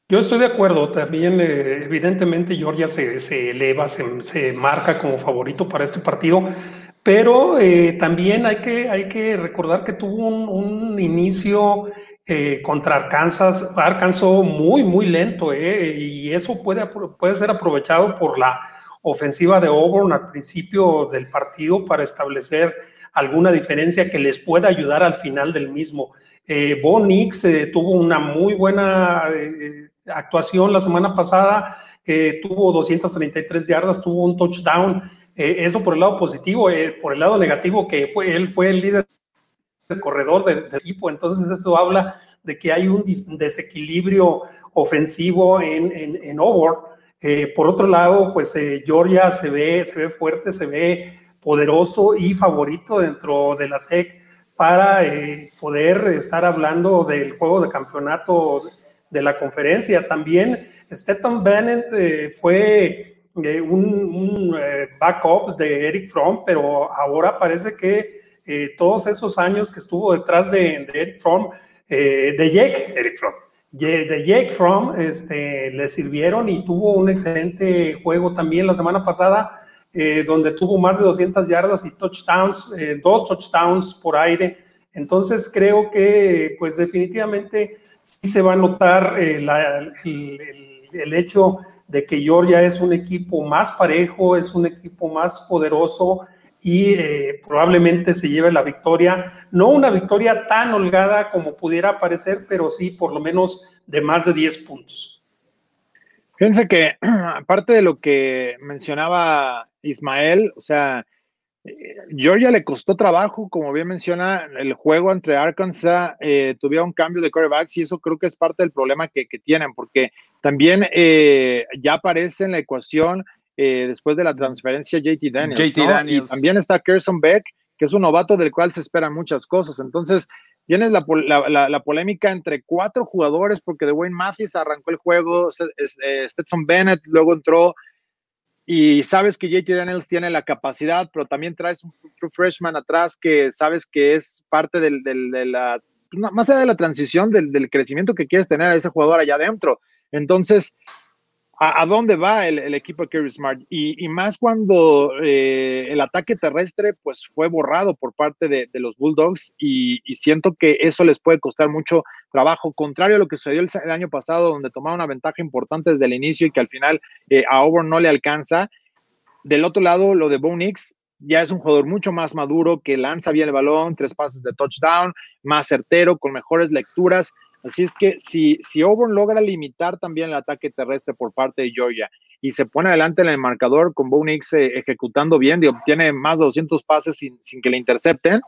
D: Yo estoy de acuerdo. También, eh, evidentemente, Georgia se, eleva, se, marca como favorito para este partido. Pero eh, también hay que, hay que recordar que tuvo un, un inicio eh, contra Arkansas, Arkansas muy, muy lento, eh, y eso puede, puede ser aprovechado por la ofensiva de Auburn al principio del partido para establecer alguna diferencia que les pueda ayudar al final del mismo. Eh, Bo Nix eh, tuvo una muy buena actuación la semana pasada, tuvo 233 yardas, tuvo un touchdown, eso por el lado positivo, por el lado negativo, que fue, él fue el líder corredor del equipo, entonces eso habla de que hay un desequilibrio ofensivo en, en, en eh, por otro lado, pues Georgia se ve, se ve fuerte, se ve poderoso y favorito dentro de la SEC para poder estar hablando del juego de campeonato de la conferencia. También Stetton Bennett fue un, eh, backup de Eric Fromm, pero ahora parece que eh, todos esos años que estuvo detrás de, Eric Fromm, eh, de Jake, Eric Fromm, de Jake Fromm, este, le sirvieron y tuvo un excelente juego también la semana pasada, donde tuvo más de 200 yardas y touchdowns, dos touchdowns por aire. Entonces creo que pues definitivamente sí se va a notar el, el hecho de que Georgia es un equipo más parejo, es un equipo más poderoso y eh, probablemente se lleve la victoria. No una victoria tan holgada como pudiera parecer, pero sí por lo menos de más de 10 puntos.
B: Fíjense que aparte de lo que mencionaba Ismael, o sea, Georgia le costó trabajo, como bien menciona, el juego entre Arkansas eh, un cambio de quarterbacks y eso creo que es parte del problema que, tienen, porque también eh, ya aparece en la ecuación eh, después de la transferencia JT Daniels. JT Daniels. Y también está Kerson Beck, que es un novato del cual se esperan muchas cosas. Entonces, tienes la, la, polémica entre cuatro jugadores, porque Dwayne Mathis arrancó el juego, Stetson Bennett luego entró y sabes que JT Daniels tiene la capacidad, pero también traes un freshman atrás que sabes que es parte del, de la, más allá de la transición, del, del, crecimiento que quieres tener a ese jugador allá adentro. Entonces, a, dónde va el, equipo de Kerry Smart. Y, más cuando eh, el ataque terrestre pues fue borrado por parte de, los Bulldogs y, siento que eso les puede costar mucho trabajo, contrario a lo que sucedió el, año pasado, donde tomaron una ventaja importante desde el inicio y que al final eh, a Auburn no le alcanza. Del otro lado, lo de Bo Nix, ya es un jugador mucho más maduro, que lanza bien el balón, tres pases de touchdown, más certero, con mejores lecturas. Así es que si, si Auburn logra limitar también el ataque terrestre por parte de Georgia y se pone adelante en el marcador con Bo Nix eh, ejecutando bien y obtiene más de 200 pases sin, que le intercepten,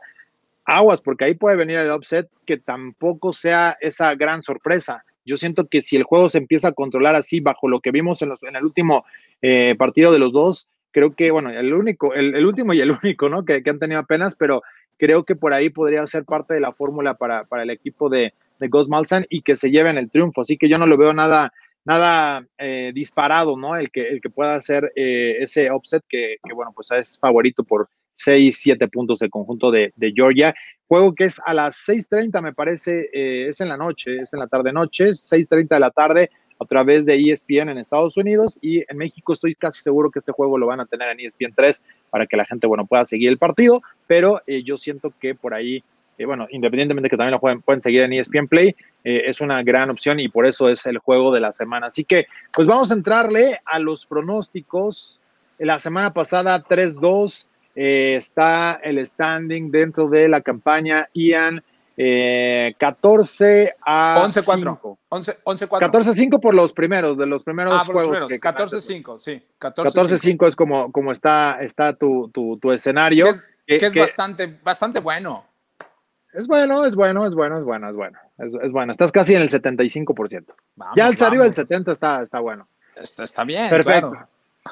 B: aguas, porque ahí puede venir el upset que tampoco sea esa gran sorpresa. Yo siento que si el juego se empieza a controlar así, bajo lo que vimos en, los, en el último eh, partido de los dos, creo que, bueno, el único, el, último y el único, ¿no? Que, que, han tenido apenas, pero creo que por ahí podría ser parte de la fórmula para, para el equipo de, de Gus Malzahn y que se lleven el triunfo. Así que yo no lo veo nada, nada eh, disparado, ¿no? El que, el que pueda hacer eh, ese offset que, bueno, pues es favorito por 6, 7 puntos el conjunto de, Georgia. Juego que es a las 6.30, me parece, eh, es en la noche, es en la tarde-noche, 6.30 de la tarde a través de ESPN en Estados Unidos y en México estoy casi seguro que este juego lo van a tener en ESPN 3 para que la gente, bueno, pueda seguir el partido, pero yo siento que por ahí eh, bueno, independientemente que también lo pueden, pueden seguir en ESPN Play, eh, es una gran opción y por eso es el juego de la semana. Así que, pues vamos a entrarle a los pronósticos. La semana pasada, 3-2, eh, está el standing dentro de la campaña Ian. 14 a
C: 11 4 11 11 4
B: 14 5 por los primeros de los primeros ah, juegos
C: 14 5 sí
B: 14 5 es como, como está, está tu, tu, tu escenario
C: que es, que es bastante bastante bueno
B: es bueno, es bueno, es bueno, es bueno, es bueno. Es, bueno. Estás casi en el 75%. ya al arriba del 70 está, está bueno.
C: Está, está bien.
B: Perfecto.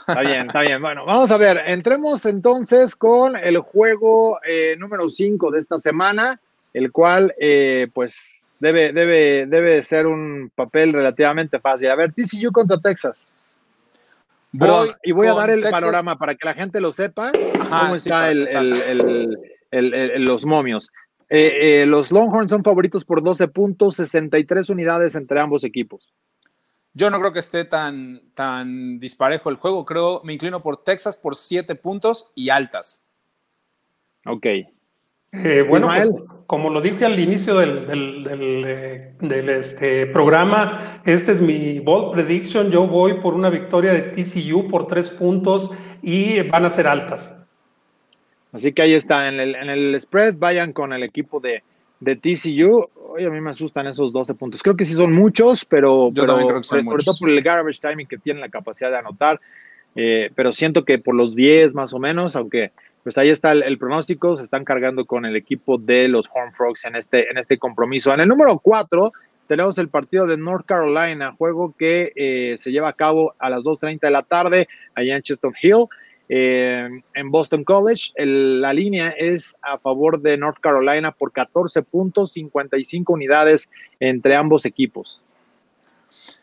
B: Está bien, está bien. Bueno, vamos a ver. Entremos entonces con el juego eh, número 5 de esta semana, el cual, eh, pues, debe, debe, debe ser un papel relativamente fácil. A ver, TCU contra Texas. Voy y voy a dar el panorama para que la gente lo sepa. cómo está el, los momios. Eh, eh, los Longhorns son favoritos por 12 puntos, 63 unidades entre ambos equipos.
C: Yo no creo que esté tan, tan disparejo el juego. Creo, me inclino por Texas por 7 puntos y altas.
B: Ok.
D: Eh, bueno, pues, como lo dije al inicio del, del, del, este programa, este es mi bold prediction. Yo voy por una victoria de TCU por 3 puntos y van a ser altas.
B: Así que ahí está, en el, en el spread vayan con el equipo de, de TCU. Oye, a mí me asustan esos 12 puntos. Creo que sí son muchos, pero, pero sobre todo por el garbage timing que tienen la capacidad de anotar. eh, pero siento que por los 10 más o menos, aunque pues ahí está el, pronóstico, se están cargando con el equipo de los Horn Frogs en este, en este compromiso. En el número 4 tenemos el partido de North Carolina, juego que eh, se lleva a cabo a las 2.30 de la tarde allá en Chestnut Hill. Eh, en Boston College. la línea es a favor de North Carolina por 14 puntos, 55 unidades entre ambos equipos.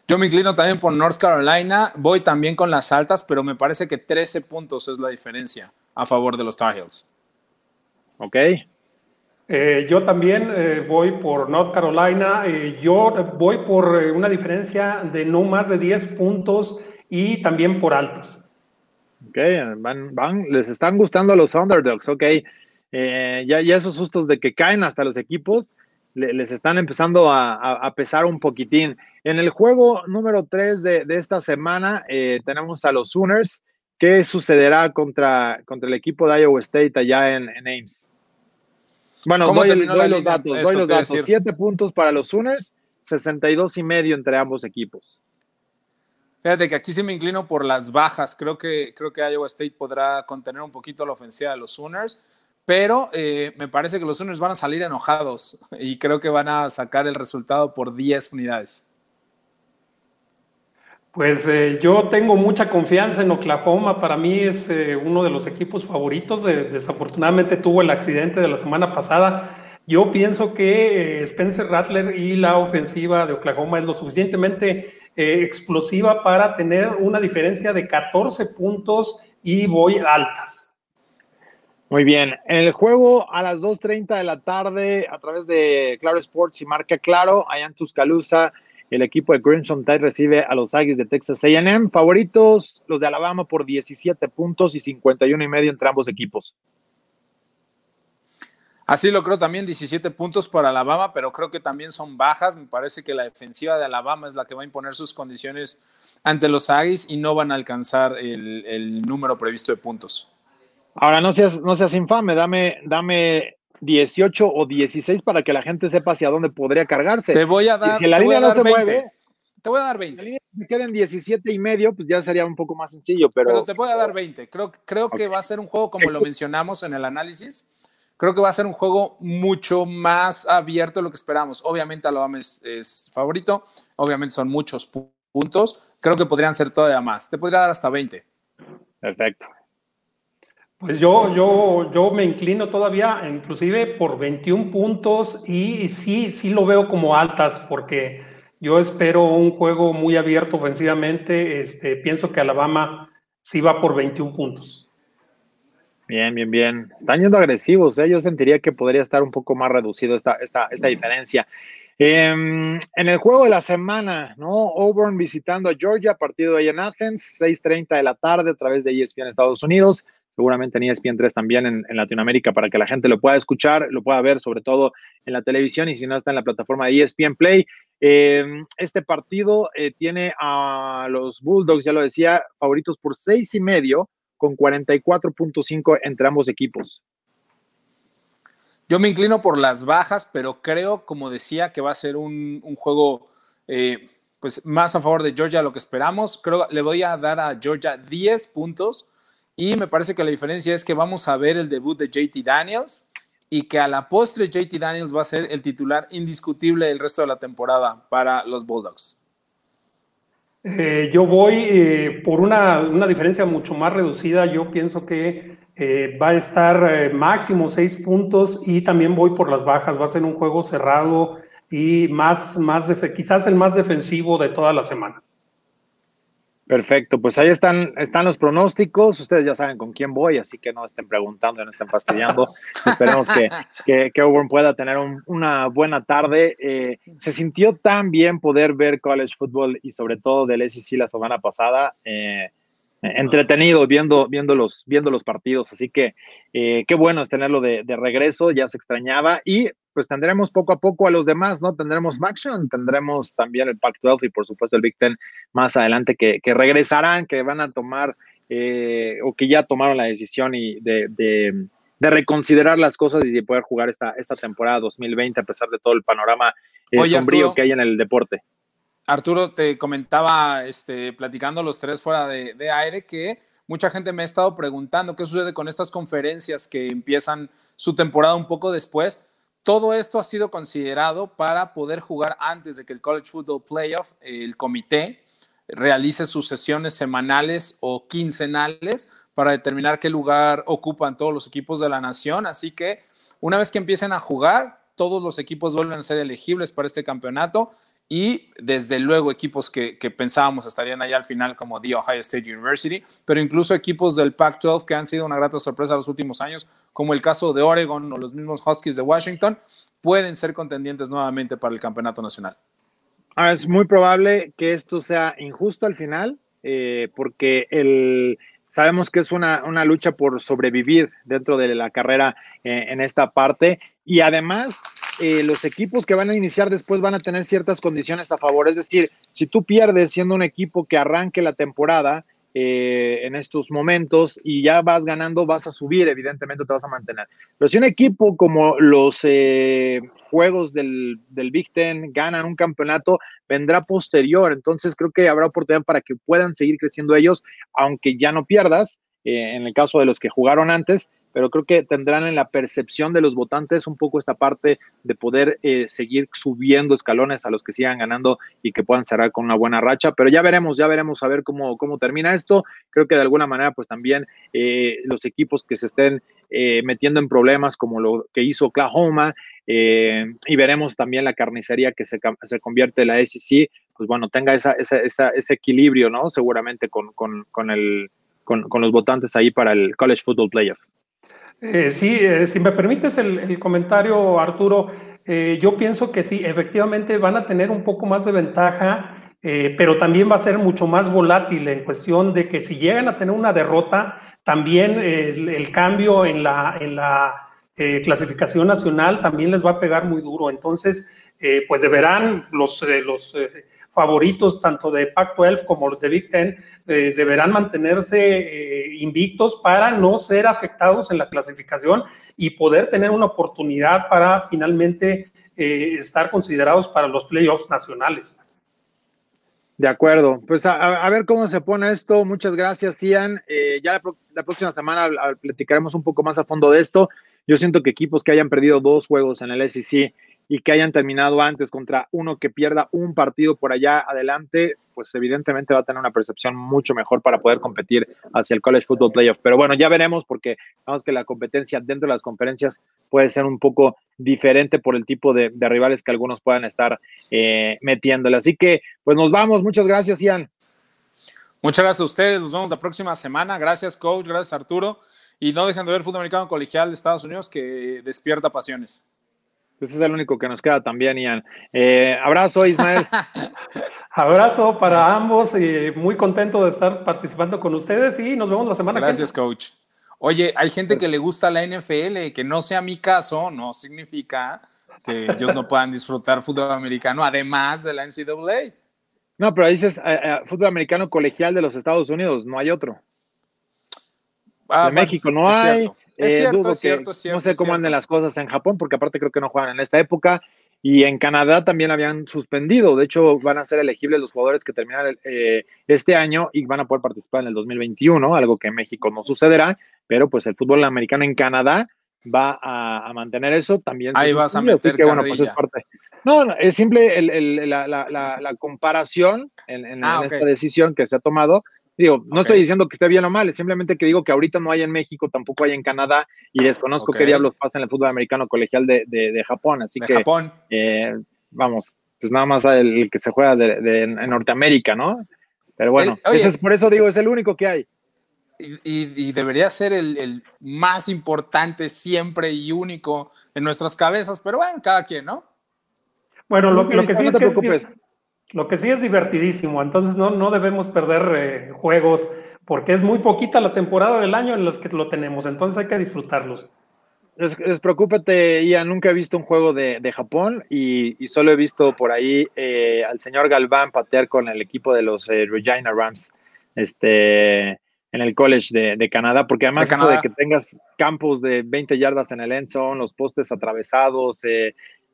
C: Yo me inclino también por North Carolina. Voy también con las altas, pero me parece que 13 puntos es la diferencia a favor de los Tar Heels.
B: Ok.
D: Eh, yo también eh, voy por North Carolina. yo voy por una diferencia de no más de 10 puntos y también por altas.
B: Ok, van, van, les están gustando los underdogs, ok. Eh, ya, ya, esos sustos de que caen hasta los equipos les están empezando a, pesar un poquitín. En el juego número 3 de, esta semana eh, tenemos a los Sooners. ¿Qué sucederá contra, contra el equipo de Iowa State allá en, Ames? Bueno, doy, los datos, doy los datos. Siete puntos para los Sooners, 62 y medio entre ambos equipos.
C: Fíjate que aquí sí me inclino por las bajas. Creo que, creo que Iowa State podrá contener un poquito la ofensiva de los Sooners, pero eh, me parece que los Sooners van a salir enojados y creo que van a sacar el resultado por 10 unidades.
D: Pues eh, yo tengo mucha confianza en Oklahoma. Para mí es eh, uno de los equipos favoritos. desafortunadamente tuvo el accidente de la semana pasada. Yo pienso que Spencer Rattler y la ofensiva de Oklahoma es lo suficientemente eh, explosiva para tener una diferencia de 14 puntos y voy altas.
B: Muy bien, en el juego a las 2.30 de la tarde a través de Claro Sports y Marca Claro, allá en Tuscaloosa, el equipo de Crimson Tide recibe a los Aggies de Texas A&M. Favoritos, los de Alabama por 17 puntos y 51 y medio entre ambos equipos.
C: Así lo creo también, 17 puntos para Alabama, pero creo que también son bajas. Me parece que la defensiva de Alabama es la que va a imponer sus condiciones ante los Aggies y no van a alcanzar el, número previsto de puntos.
B: Ahora, no seas, no seas infame, dame, dame 18 o 16 para que la gente sepa hacia dónde podría cargarse.
C: Te voy a dar.
B: si la línea no se mueve.
C: Te voy a dar 20.
B: Si la línea se queda en 17 y medio, pues ya sería un poco más sencillo, pero.
C: Pero te voy a dar 20. Creo, creo que va a ser un juego como lo mencionamos en el análisis Creo que va a ser un juego mucho más abierto de lo que esperamos. Obviamente Alabama es, es favorito, obviamente son muchos puntos. Creo que podrían ser todavía más. Te podría dar hasta 20.
B: Perfecto.
D: Pues yo, yo, yo me inclino todavía, inclusive por 21 puntos y sí, sí lo veo como altas porque yo espero un juego muy abierto ofensivamente. Este, pienso que Alabama sí va por 21 puntos.
B: Bien, bien, bien. Están yendo agresivos, ¿eh? Yo sentiría que podría estar un poco más reducido esta, esta, esta diferencia. Em, en el juego de la semana, ¿no? Auburn visitando a Georgia, partido ahí en Athens, 6:30 de la tarde a través de ESPN Estados Unidos. Seguramente en ESPN 3 también en, Latinoamérica para que la gente lo pueda escuchar, lo pueda ver, sobre todo en la televisión y si no está en la plataforma de ESPN Play. Em, este partido eh, tiene a los Bulldogs, ya lo decía, favoritos por seis y medio con 44.5 entre ambos equipos.
C: Yo me inclino por las bajas, pero creo, como decía, que va a ser un, juego eh, pues más a favor de Georgia lo que esperamos. Creo le voy a dar a Georgia 10 puntos y me parece que la diferencia es que vamos a ver el debut de JT Daniels y que a la postre JT Daniels va a ser el titular indiscutible el resto de la temporada para los Bulldogs.
D: Eh, yo voy eh, por una, diferencia mucho más reducida. Yo pienso que eh, va a estar máximo seis puntos y también voy por las bajas. Va a ser un juego cerrado y más, más quizás el más defensivo de toda la semana.
B: Perfecto, pues ahí están, están los pronósticos. Ustedes ya saben con quién voy, así que no estén preguntando, no estén fastidiando. Esperemos que, que, Auburn pueda tener una buena tarde. Eh, se sintió tan bien poder ver college football y sobre todo del SEC la semana pasada. Eh, entretenido viendo, viendo, los, viendo los partidos. Así que eh, qué bueno es tenerlo de, regreso, ya se extrañaba. Y pues tendremos poco a poco a los demás, ¿no? Tendremos Maction, tendremos también el Pac-12 y por supuesto el Big Ten más adelante que, regresarán, que van a tomar eh, o que ya tomaron la decisión y de, de, reconsiderar las cosas y de poder jugar esta, esta temporada 2020 a pesar de todo el panorama eh, sombrío que hay en el deporte.
C: Arturo, te comentaba, este, platicando los tres fuera de, aire, que mucha gente me ha estado preguntando qué sucede con estas conferencias que empiezan su temporada un poco después. Todo esto ha sido considerado para poder jugar antes de que el College Football Playoff, el comité, realice sus sesiones semanales o quincenales para determinar qué lugar ocupan todos los equipos de la nación. Así que una vez que empiecen a jugar, todos los equipos vuelven a ser elegibles para este campeonato y desde luego equipos que, pensábamos estarían allá al final como The Ohio State University, pero incluso equipos del Pac-12 que han sido una grata sorpresa los últimos años, como el caso de Oregon o los mismos Huskies de Washington, pueden ser contendientes nuevamente para el campeonato nacional.
B: Es muy probable que esto sea injusto al final, eh, porque el, sabemos que es una, lucha por sobrevivir dentro de la carrera eh, en esta parte y además eh, los equipos que van a iniciar después van a tener ciertas condiciones a favor. Es decir, si tú pierdes siendo un equipo que arranque la temporada eh, en estos momentos y ya vas ganando, vas a subir, evidentemente te vas a mantener. Pero si un equipo como los eh, juegos del, del, Big Ten ganan un campeonato, vendrá posterior. Entonces creo que habrá oportunidad para que puedan seguir creciendo ellos, aunque ya no pierdas. en el caso de los que jugaron antes, pero creo que tendrán en la percepción de los votantes un poco esta parte de poder eh, seguir subiendo escalones a los que sigan ganando y que puedan cerrar con una buena racha, pero ya veremos, ya veremos a ver cómo, cómo termina esto. Creo que de alguna manera, pues también eh, los equipos que se estén eh, metiendo en problemas como lo que hizo Oklahoma, y veremos también la carnicería que se, se convierte en la SEC, pues bueno, tenga esa, esa, ese equilibrio, ¿no? Seguramente con, con, con el, con, los votantes ahí para el College Football Playoff.
D: Eh, sí, eh, si me permites el, comentario, Arturo, eh, yo pienso que sí, efectivamente van a tener un poco más de ventaja, pero también va a ser mucho más volátil en cuestión de que si llegan a tener una derrota, también el, cambio en la, en la clasificación nacional también les va a pegar muy duro. Entonces, pues deberán los, los favoritos tanto de Pac-12 como de Big Ten eh, deberán mantenerse eh, invictos para no ser afectados en la clasificación y poder tener una oportunidad para finalmente eh, estar considerados para los playoffs nacionales.
B: De acuerdo, pues a, ver cómo se pone esto. Muchas gracias, Ian. ya la, próxima semana platicaremos un poco más a fondo de esto. Yo siento que equipos que hayan perdido dos juegos en el SEC y que hayan terminado antes contra uno que pierda un partido por allá adelante, pues evidentemente va a tener una percepción mucho mejor para poder competir hacia el College Football Playoff. Pero bueno, ya veremos porque vamos que la competencia dentro de las conferencias puede ser un poco diferente por el tipo de, rivales que algunos puedan estar eh, metiéndole. Así que, pues nos vamos. Muchas gracias, Ian.
C: Muchas gracias a ustedes. Nos vemos la próxima semana. Gracias, coach. Gracias, Arturo. Y no dejen de ver el fútbol americano colegial de Estados Unidos que despierta pasiones.
B: Pues es el único que nos queda también, Ian. Eh, abrazo, Ismael.
D: abrazo para ambos y muy contento de estar participando con ustedes y nos vemos la semana
C: que viene. Gracias, coach. Oye, hay gente que le gusta la NFL, que no sea mi caso, no significa que ellos no puedan disfrutar fútbol americano, además de la NCAA.
B: No, pero dices eh, eh, fútbol americano colegial de los Estados Unidos, no hay otro. Ah, de México no hay.
C: Es eh, cierto, es cierto,
B: No sé cómo andan las cosas en Japón, porque aparte creo que no juegan en esta época. Y en Canadá también habían suspendido. De hecho, van a ser elegibles los jugadores que terminan eh, este año y van a poder participar en el 2021, algo que en México no sucederá. Pero pues el fútbol americano en Canadá va a, mantener eso. También
C: Ahí vas a meter que, bueno, pues es parte.
B: No, es simple la, comparación en, ah, esta decisión que se ha tomado Digo, no estoy diciendo que esté bien o mal, es simplemente que digo que ahorita no hay en México, tampoco hay en Canadá y desconozco qué diablos pasa en el fútbol americano colegial de, de, Japón. Así que,
C: Japón.
B: Eh, vamos, pues nada más el, que se juega de, en Norteamérica, ¿no? Pero bueno, es, por eso digo, es el único que hay.
C: Y, debería ser el, más importante siempre y único en nuestras cabezas, pero bueno, cada quien, ¿no?
D: Bueno, lo, que sí es que lo que sí es divertidísimo, entonces no, no debemos perder eh, juegos porque es muy poquita la temporada del año en los que lo tenemos, entonces hay que disfrutarlos.
B: Despreocúpate, Ian, nunca he visto un juego de, Japón y, solo he visto por ahí eh, al señor Galván patear con el equipo de los eh, Regina Rams este, en el college de, Canadá, porque además de eso de que tengas campos de 20 yardas en el end zone, los postes atravesados,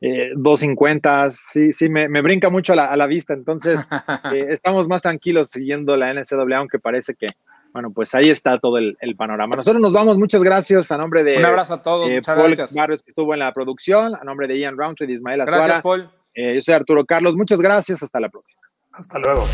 B: 250, sí, sí, me, brinca mucho a la, vista. Entonces, estamos más tranquilos siguiendo la NCAA, aunque parece que, bueno, pues ahí está todo el, panorama. Nosotros nos vamos, muchas gracias a nombre de
C: Un abrazo a todos,
B: muchas Paul gracias. Barrios, que estuvo en la producción, a nombre de Ian Roundtree y Ismael Azuara.
C: Gracias, Paul.
B: yo soy Arturo Carlos, muchas gracias, hasta la próxima.
D: Hasta luego.